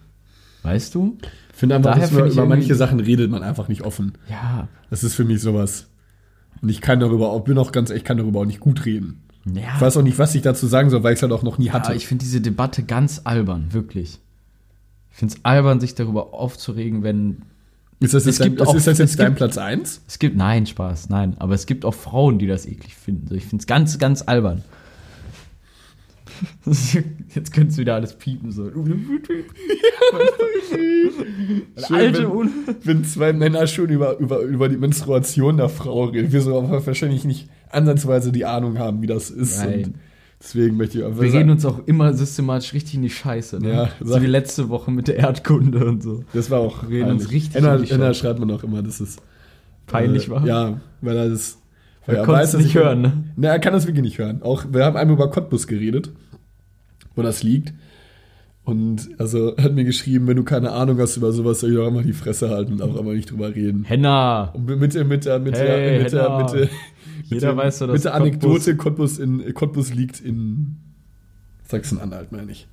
Weißt du? Ich finde einfach, Daher dass man, über manche Sachen redet man einfach nicht offen. Ja. Das ist für mich sowas. Und ich kann darüber auch, bin auch ganz ehrlich, ich kann darüber auch nicht gut reden. Ja. Ich weiß auch nicht, was ich dazu sagen soll, weil ich es halt auch noch nie hatte. Aber ich finde diese Debatte ganz albern, wirklich. Ich finde es albern, sich darüber aufzuregen, wenn. ist das es jetzt, dein, gibt ist auch- das es jetzt dein gibt- Platz 1? Es gibt, nein, Spaß, nein. Aber es gibt auch Frauen, die das eklig finden. Ich finde es ganz, ganz albern. Jetzt könntest du wieder alles piepen. So. Alte wenn, wenn zwei Männer schon über, über, über die Menstruation der Frau reden, wir so aber wahrscheinlich nicht ansatzweise die Ahnung haben, wie das ist. Deswegen möchte ich einfach Wir sagen, reden uns auch immer systematisch richtig in die Scheiße. Ne? Ja, so wie letzte Woche mit der Erdkunde und so. das war auch wir reden uns richtig Enna, in die Enna Scheiße. schreibt man auch immer, dass es Peinlich äh, war. Ja, weil er das, Er er konnte weiß, nicht ich- hören, ne? Ne, er kann das wirklich nicht hören. Auch wir haben einmal über Cottbus geredet, wo das liegt. Und also hat mir geschrieben, wenn du keine Ahnung hast über sowas, soll ich doch immer die Fresse halten und auch immer nicht drüber reden. Henna! Und mit der, mit der, mit der, Hey, mit der, mit der, mit Jeder der, weiß dass mit der Anekdote, Cottbus, in, Cottbus liegt in Sachsen-Anhalt, meine ich.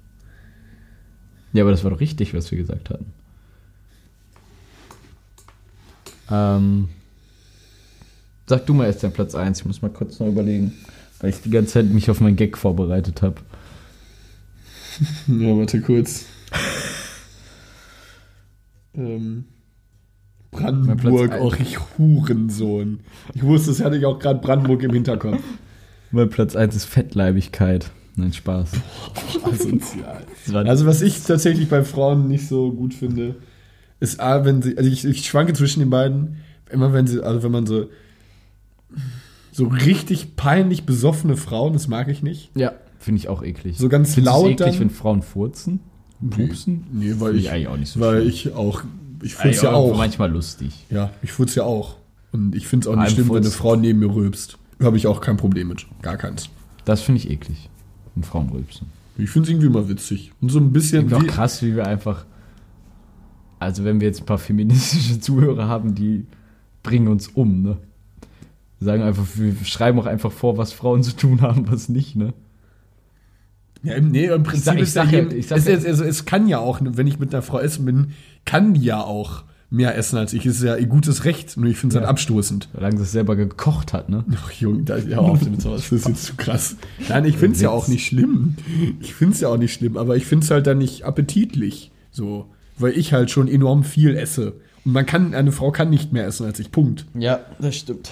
Ja, aber das war doch richtig, was wir gesagt hatten. Ähm, sag du mal erst dein Platz 1. Ich muss mal kurz noch überlegen, weil ich die ganze Zeit mich auf meinen Gag vorbereitet habe. Ja, warte kurz. ähm, Brandenburg, auch ich Hurensohn. Ich wusste, das hatte ich auch gerade Brandenburg im Hinterkopf. Mein Platz 1 ist Fettleibigkeit. Nein, Spaß. Asozial. Also, was ich tatsächlich bei Frauen nicht so gut finde, ist A, wenn sie, also ich, ich schwanke zwischen den beiden, immer wenn sie, also wenn man so, so richtig peinlich besoffene Frauen, das mag ich nicht. Ja, finde ich auch eklig. So ganz Findest laut eklig, dann? wenn Frauen furzen? Pupsen? Nee, weil Finde ich, eigentlich auch nicht so weil schlimm. ich auch, ich Ja, furz ja auch. Manchmal lustig. Ja, ich furz ja auch. Und ich finde es auch nicht schlimm, wenn eine. Frau neben mir rülpst. Habe ich auch kein Problem mit. Gar keins. Das finde ich eklig. Wenn Frauen rülpsen. Ich finde es irgendwie mal witzig. Und so ein bisschen auch wie, krass, wie wir einfach. Also, wenn wir jetzt ein paar feministische Zuhörer haben, die bringen uns um, ne? Sagen einfach, wir schreiben auch einfach vor, was Frauen zu tun haben, was nicht, ne? Ja, im- nee, im Prinzip sag- ich ist ja sag jedem- ich es, ja- also, es kann ja auch, wenn ich mit einer Frau essen bin, kann die ja auch mehr essen als ich. Ist ja ihr gutes Recht, nur ich finde es Ja. halt abstoßend. Solange sie es selber gekocht hat, ne? Ach, Junge, da, ja, auf damit sowas. Das ist jetzt zu krass. Nein, ich finde es ja auch nicht schlimm. Ich finde es ja auch nicht schlimm, aber ich finde es halt dann nicht appetitlich. So, weil ich halt schon enorm viel esse. Und man kann, eine Frau kann nicht mehr essen als ich. Punkt. Ja, das stimmt.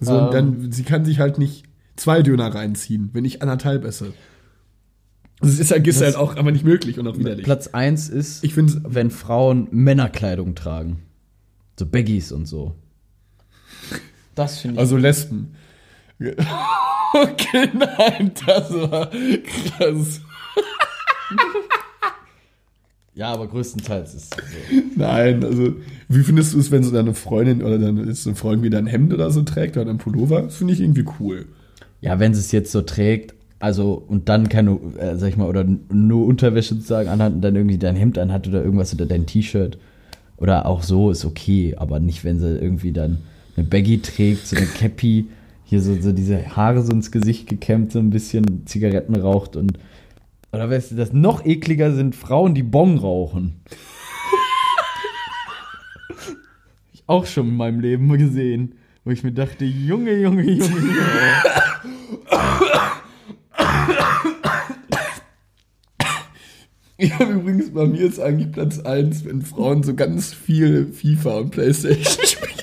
So, Ähm. und dann, sie kann sich halt nicht zwei Döner reinziehen, wenn ich anderthalb esse. Das ist halt, ist Das- halt auch aber nicht möglich und auch widerlich. Platz 1 ist, Ich finde wenn Frauen Männerkleidung tragen. So Baggies und so. Das finde ich. Also Lesben. Okay, nein, das war krass. ja, aber größtenteils ist es so. Nein, also, wie findest du es, wenn so deine Freundin oder deine ist eine Freundin wieder ein Hemd oder so trägt oder ein Pullover? Das finde ich irgendwie cool. Ja, wenn sie es jetzt so trägt, also und dann keine, äh, sag ich mal, oder nur Unterwäsche sozusagen anhat und dann irgendwie dein Hemd anhat oder irgendwas oder dein T-Shirt oder auch so ist okay, aber nicht, wenn sie irgendwie dann eine Baggy trägt, so eine Cappy, hier so, so diese Haare so ins Gesicht gekämmt, so ein bisschen Zigaretten raucht und oder weißt du, das noch ekliger sind Frauen, die Bong rauchen. ich auch schon in meinem Leben gesehen, wo ich mir dachte, Junge, Junge, Junge, Junge. Ja, übrigens, bei mir ist eigentlich Platz 1, wenn Frauen so ganz viel FIFA und Playstation spielen.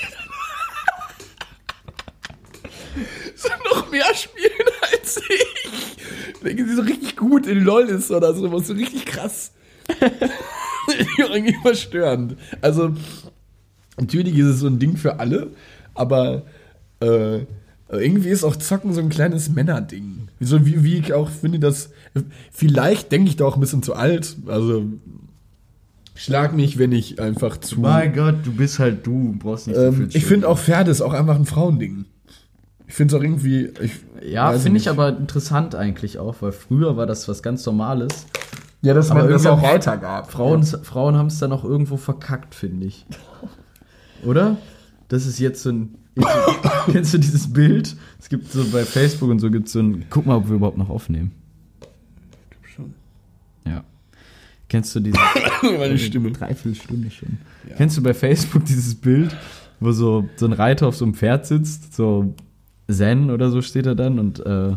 so noch mehr spielen als ich. Denke, sie so richtig gut in LOL ist oder so, was so richtig krass. irgendwie verstörend. Also, natürlich ist es so ein Ding für alle, aber äh, irgendwie ist auch Zocken so ein kleines Männerding. So wie, wie ich auch finde, dass vielleicht denke ich da auch ein bisschen zu alt. Also schlag mich, wenn ich einfach zu. Mein Gott, du bist halt du, brauchst nicht ähm, ich finde auch Pferde ist auch einfach ein Frauending. Ich finde es auch irgendwie. Ich, Ja, finde ich aber interessant eigentlich auch, weil früher war das was ganz Normales. Ja, dass man das auch auch weitergab. Frauen, Frauen haben es dann auch irgendwo verkackt, finde ich. Oder? Das ist jetzt so ein. Kennst du dieses Bild? Es gibt so bei Facebook und so gibt es so ein. Guck mal, ob wir überhaupt noch aufnehmen. schon. Ja. Kennst du dieses. Meine Stimme. Dreiviertelstunde schon. Kennst du bei Facebook dieses Bild, wo so, so ein Reiter auf so einem Pferd sitzt, so Zen oder so steht er dann und äh,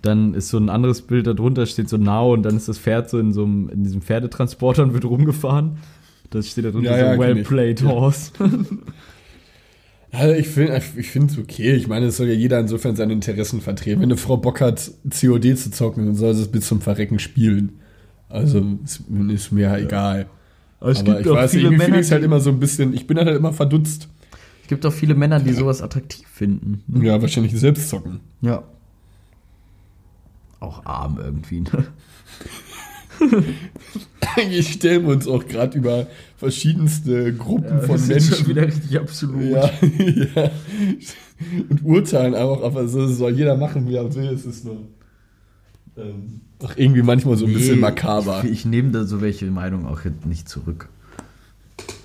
dann ist so ein anderes Bild darunter, steht so Now und dann ist das Pferd so in so einem, in diesem Pferdetransporter und wird rumgefahren. Das steht da drunter Ja, ja, so kenn Well ich. played Ja. horse. Also ich finde ich finde es okay. Ich meine, es soll ja jeder insofern seine Interessen vertreten. Wenn eine Frau Bock hat, COD zu zocken, dann soll sie es bis zum Verrecken spielen. Also ist, ist mir ja egal. Aber es Aber gibt ich auch weiß nicht, viele finde Männer, halt immer so ein bisschen, ich bin halt immer verdutzt. Es gibt auch viele Männer, die sowas attraktiv finden. Ja, wahrscheinlich selbst zocken. Ja. Auch arm irgendwie, ne? Eigentlich stellen wir uns auch gerade über verschiedenste Gruppen wir von Menschen. schon wieder richtig absolut. ja, ja. Und urteilen auch, aber so soll jeder machen, wie er will. Es ist nur ähm, auch irgendwie manchmal so ein bisschen makaber. Ich, ich nehme da so welche Meinungen auch jetzt nicht zurück.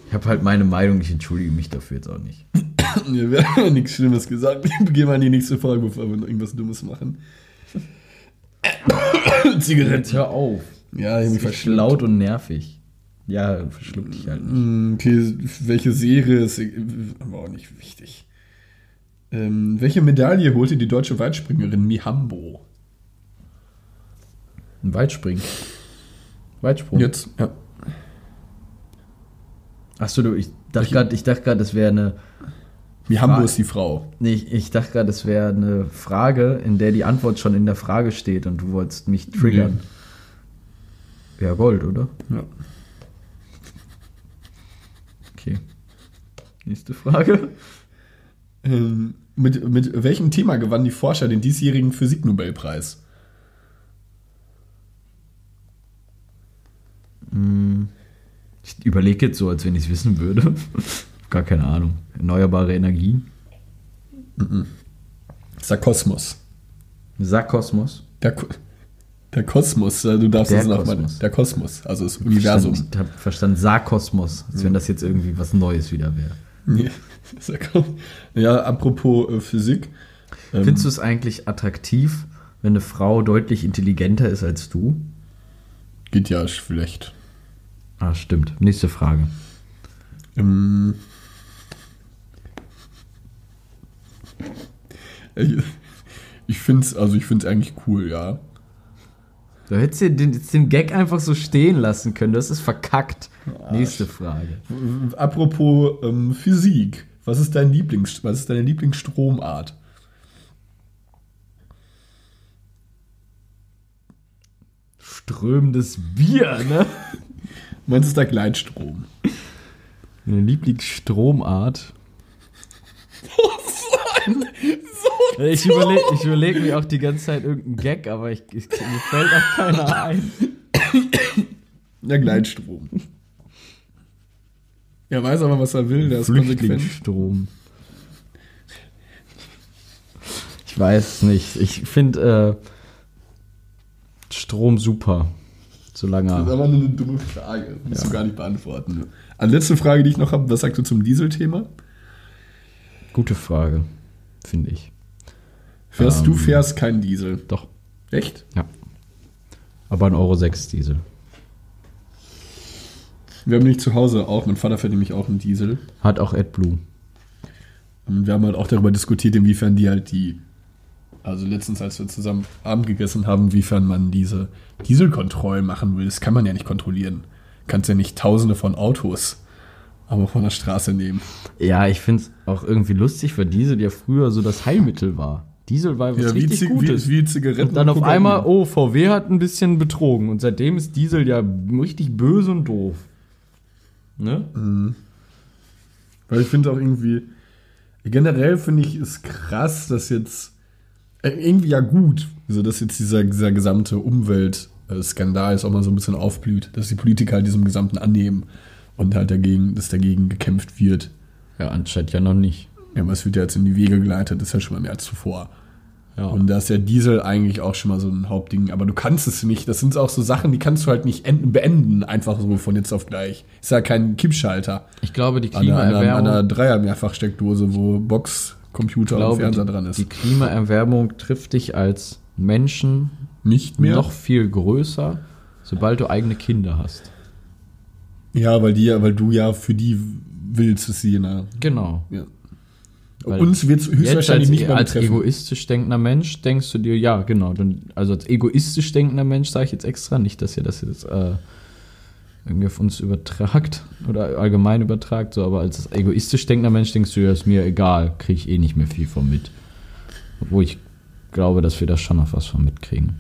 Ich habe halt meine Meinung, ich entschuldige mich dafür jetzt auch nicht. Ja, wir haben ja nichts Schlimmes gesagt. Gehen wir an die nächste Folge, bevor wir noch irgendwas Dummes machen. Zigaretten. hör auf. Ja, ist verschluckt. laut und nervig. Ja, verschluck dich halt nicht. Mm, Okay, welche Serie ist aber auch nicht wichtig. Ähm, welche Medaille holte die deutsche Weitspringerin Mihambo? Ein Weitspringen. Weitsprung. Jetzt, ja. Achso, du, ich dachte gerade, ich dachte gerade, das wäre eine. Mihambo ist die Frau. Nee, ich, ich dachte gerade, das wäre eine Frage, in der die Antwort schon in der Frage steht und du wolltest mich triggern. Ja, Gold, oder? Ja. Okay. Nächste Frage. Ähm, mit, mit welchem Thema gewannen die Forscher den diesjährigen Physiknobelpreis? Ich überlege jetzt so, als wenn ich es wissen würde. Gar keine Ahnung. Erneuerbare Energien. Das ist der Kosmos. Sarkosmos. Der, der Kosmos, äh, du darfst Der das nochmal. Der Kosmos, also das Universum. Ich habe verstanden Sarkosmos, als wenn das jetzt irgendwie was Neues wieder wäre. Nee, ja, apropos äh, Physik. Ähm, Findest du es eigentlich attraktiv, wenn eine Frau deutlich intelligenter ist als du? Geht ja schlecht. Ah, stimmt. Nächste Frage. Ähm, ich ich finde es also ich find's eigentlich cool, ja. Du hättest dir den, den Gag einfach so stehen lassen können. Das ist verkackt. Nächste Frage. Apropos ähm, Physik, was ist dein Lieblings, was ist deine Lieblingsstromart? Strömendes Bier, ne? Meinst du ist der Gleitstrom? Meine Lieblingsstromart. Ich überlege ich überleg mir auch die ganze Zeit irgendeinen Gag, aber ich, ich, mir fällt auch keiner ein. Der Gleitstrom. Er weiß aber, was er will, der ist konsequent. Flüchtlingsstrom. Ich weiß nicht. Ich finde äh, Strom super. Solange Das ist er. aber nur eine dumme Frage. Musst du gar nicht beantworten. An letzte Frage, die ich noch habe, was sagst du zum Dieselthema? Gute Frage, finde ich. Fährst du Ähm. fährst kein Diesel. Doch. Echt? Ja. Aber ein Euro 6 Diesel. Wir haben nämlich zu Hause auch, mein Vater fährt nämlich auch einen Diesel. Hat auch AdBlue. Und wir haben halt auch darüber diskutiert, inwiefern die halt die, also letztens, als wir zusammen Abend gegessen haben, inwiefern man diese Dieselkontrollen machen will. Das kann man ja nicht kontrollieren. Kannst ja nicht tausende von Autos, aber von der Straße nehmen. Ja, ich finde es auch irgendwie lustig, weil Diesel ja früher so das Heilmittel war. Diesel war was Ja, wie, richtig Zig- Gutes. wie, wie Zigaretten. und dann auf Kokain. einmal, oh, VW hat ein bisschen betrogen. Und seitdem ist Diesel ja richtig böse und doof. Ne? Weil ich finde auch irgendwie, generell finde ich es krass, dass jetzt, äh, irgendwie ja gut, so dass jetzt dieser, dieser gesamte Umweltskandal jetzt auch mal so ein bisschen aufblüht, dass die Politiker halt diesem Gesamten annehmen und halt dagegen, dass dagegen gekämpft wird. Ja, anscheinend ja noch nicht. Ja, aber es wird ja jetzt in die Wege geleitet, das ist ja schon mal mehr als zuvor. Ja. Und da ist ja Diesel eigentlich auch schon mal so ein Hauptding, aber du kannst es nicht. Das sind auch so Sachen, die kannst du halt nicht enden, beenden, einfach so von jetzt auf gleich. Ist ja kein Kippschalter ich glaube, die einer, an einer, an Klimaerwärmung, einer Dreier-Mehrfachsteckdose, wo Box, Computer und glaube, Fernseher die, dran ist. die Klimaerwärmung trifft dich als Menschen nicht mehr? noch viel größer, sobald du eigene Kinder hast. Ja, weil, die, ja- weil du ja für die willst, dass sie na, Genau. ja. Weil Uns wird es höchstwahrscheinlich nicht mehr als betreffen. egoistisch denkender Mensch denkst du dir, ja, genau. Also als egoistisch denkender Mensch sage ich jetzt extra nicht, dass ihr das jetzt äh, irgendwie auf uns übertragt oder allgemein übertragt, so, aber als egoistisch denkender Mensch denkst du, ja, ist mir egal, kriege ich eh nicht mehr viel von mit. Obwohl ich glaube, dass wir da schon noch was von mitkriegen.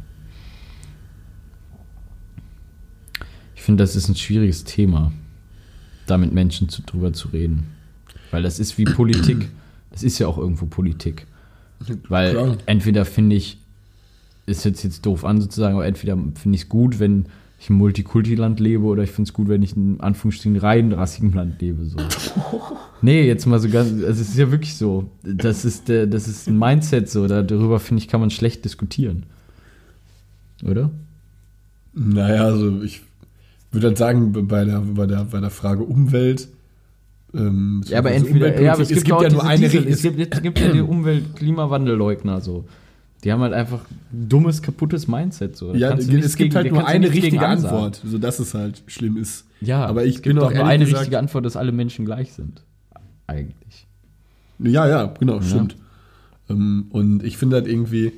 Ich finde, das ist ein schwieriges Thema, da mit Menschen zu, drüber zu reden. Weil das ist wie Politik. Das ist ja auch irgendwo Politik. Weil Klar. entweder finde ich, ist jetzt jetzt doof an sozusagen, aber entweder finde ich es gut, wenn ich im Multikulti-Land lebe oder ich finde es gut, wenn ich in Anführungsstrichen rein rassigen Land lebe. So. nee, jetzt mal so ganz, also es ist ja wirklich so. Das ist, der, das ist ein Mindset so, da- darüber finde ich, kann man schlecht diskutieren. Oder? Naja, also ich würde halt sagen, bei der, bei der, bei der Frage Umwelt. Ähm, Ja, aber entweder, ja, aber es Umweltpolitik, gibt, auch ja nur eine Diesel, es gibt, es gibt ja die Umwelt-Klimawandelleugner so. Die haben halt einfach ein dummes, kaputtes Mindset so. Ja, es gibt gegen- halt nur eine richtige. Antwort, sodass es halt schlimm ist. Ja, aber ich es bin gibt auch nur eine gesagt- richtige Antwort, dass alle Menschen gleich sind. Eigentlich. Ja, ja, genau, stimmt. Ähm, und ich finde halt irgendwie,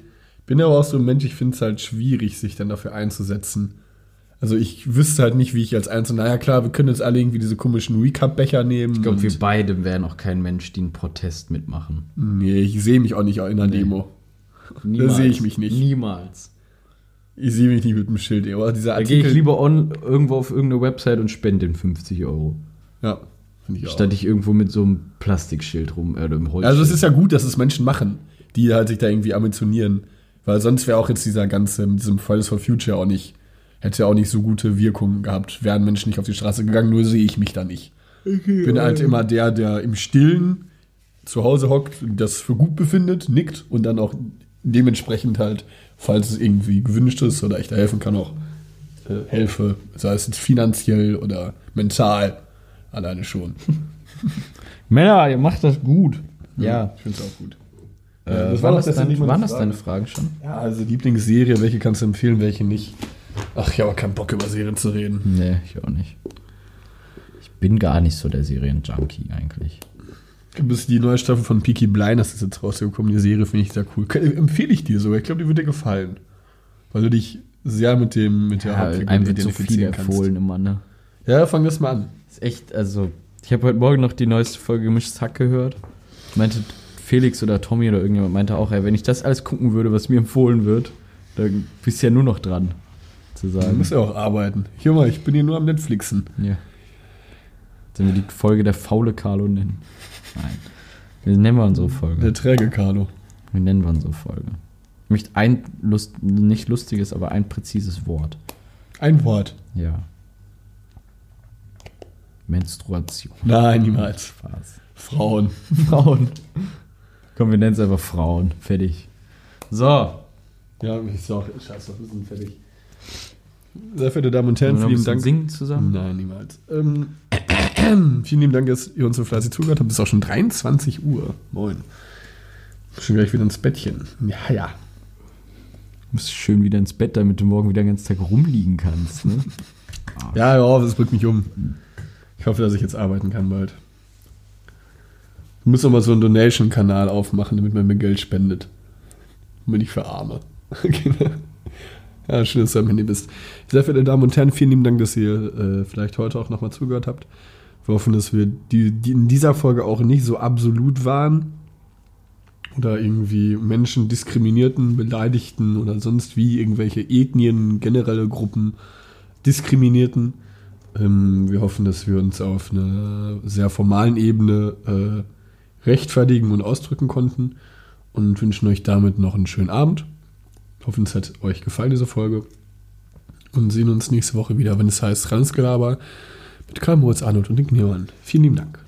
bin aber auch so ein Mensch, ich finde es halt schwierig, sich dann dafür einzusetzen. Also ich wüsste halt nicht, wie ich als Einzelner, naja klar, wir können jetzt alle irgendwie diese komischen Recap-Becher nehmen. Ich glaube, wir beide wären auch kein Mensch, die einen Protest mitmachen. Nee, ich sehe mich auch nicht in einer Demo. Niemals. sehe ich mich nicht. Niemals. Ich sehe mich nicht mit dem Schild. Aber dieser Da gehe Artikel, ich lieber on, irgendwo auf irgendeine Website und spende den 50 Euro. Ja, finde ich auch. Statt ich irgendwo mit so einem Plastikschild rum, äh, oder im Holz. Also es ist ja gut, dass es Menschen machen, die halt sich da irgendwie ambitionieren. Weil sonst wäre auch jetzt dieser ganze, mit diesem Fridays for Future auch nicht, hätte ja auch nicht so gute Wirkung gehabt, wären Menschen nicht auf die Straße gegangen, nur sehe ich mich da nicht. Ich bin halt immer der, der im Stillen zu Hause hockt, das für gut befindet, nickt und dann auch dementsprechend halt, falls es irgendwie gewünscht ist oder ich da helfen kann, auch äh, helfe, sei es jetzt finanziell oder mental, alleine schon. Männer, ihr macht das gut. Ja. Ich finde es auch gut. Äh, das waren war das, deine, nicht meine waren das Frage. deine Fragen schon? Ja, also Lieblingsserie, welche kannst du empfehlen, welche nicht? Ach, ich habe auch keinen Bock über Serien zu reden. Nee, ich auch nicht. Ich bin gar nicht so der Serienjunkie eigentlich. Bis die neue Staffel von Peaky Blinders ist jetzt rausgekommen. Die Serie finde ich sehr cool. Empfehle ich dir sogar. Ich glaube, die würde dir gefallen. Weil du dich sehr mit dem mit der Ja, Hauptfigur einem wird so viel empfohlen immer, ne? Ja, fang das mal an. Ist echt, also, ich habe heute Morgen noch die neueste Folge Gemischtes Hack gehört. Meinte Felix oder Tommy oder irgendjemand meinte auch, ey, wenn ich das alles gucken würde, was mir empfohlen wird, dann bist du ja nur noch dran, zu Du musst ja auch arbeiten. Hier mal, ich bin hier nur am Netflixen. Ja. Sollen wir die Folge der faule Carlo nennen? Nein. Wie nennen wir unsere Folge? Der träge Carlo. Wie nennen wir unsere Folge? Ich möchte ein Lust, nicht lustiges, aber ein präzises Wort. Ein Wort. Ja. Menstruation. Nein, niemals. Spaß. Frauen. Frauen. Komm, wir nennen es einfach Frauen. Fertig. So. Ja, ist auch scheiße, wir sind fertig. Sehr verehrte Damen und Herren, ein vielen bisschen Dank. singen zusammen? Nein, niemals. Ähm, vielen lieben Dank, dass ihr uns so fleißig zugehört habt. Es ist auch schon 23 Uhr. Moin. Schon gleich wieder ins Bettchen. Ja, ja. Du musst schön wieder ins Bett, damit du morgen wieder den ganzen Tag rumliegen kannst. Ne? Ja, ja, das bringt mich um. Ich hoffe, dass ich jetzt arbeiten kann bald. Ich muss noch mal so einen Donation-Kanal aufmachen, damit man mir Geld spendet. Und bin ich für Arme. Genau. Ja, schön, dass du am Handy bist. Sehr verehrte Damen und Herren, vielen lieben Dank, dass ihr äh, vielleicht heute auch nochmal zugehört habt. Wir hoffen, dass wir die, die in dieser Folge auch nicht so absolut waren oder irgendwie Menschen diskriminierten, beleidigten oder sonst wie irgendwelche Ethnien, generelle Gruppen diskriminierten. Ähm, wir hoffen, dass wir uns auf einer sehr formalen Ebene äh, rechtfertigen und ausdrücken konnten und wünschen euch damit noch einen schönen Abend. Hoffen, es hat euch gefallen, diese Folge. Und sehen uns nächste Woche wieder, wenn es heißt Ranzgelaber mit Karl Moritz Arnold und den Kniemann. Vielen lieben Dank.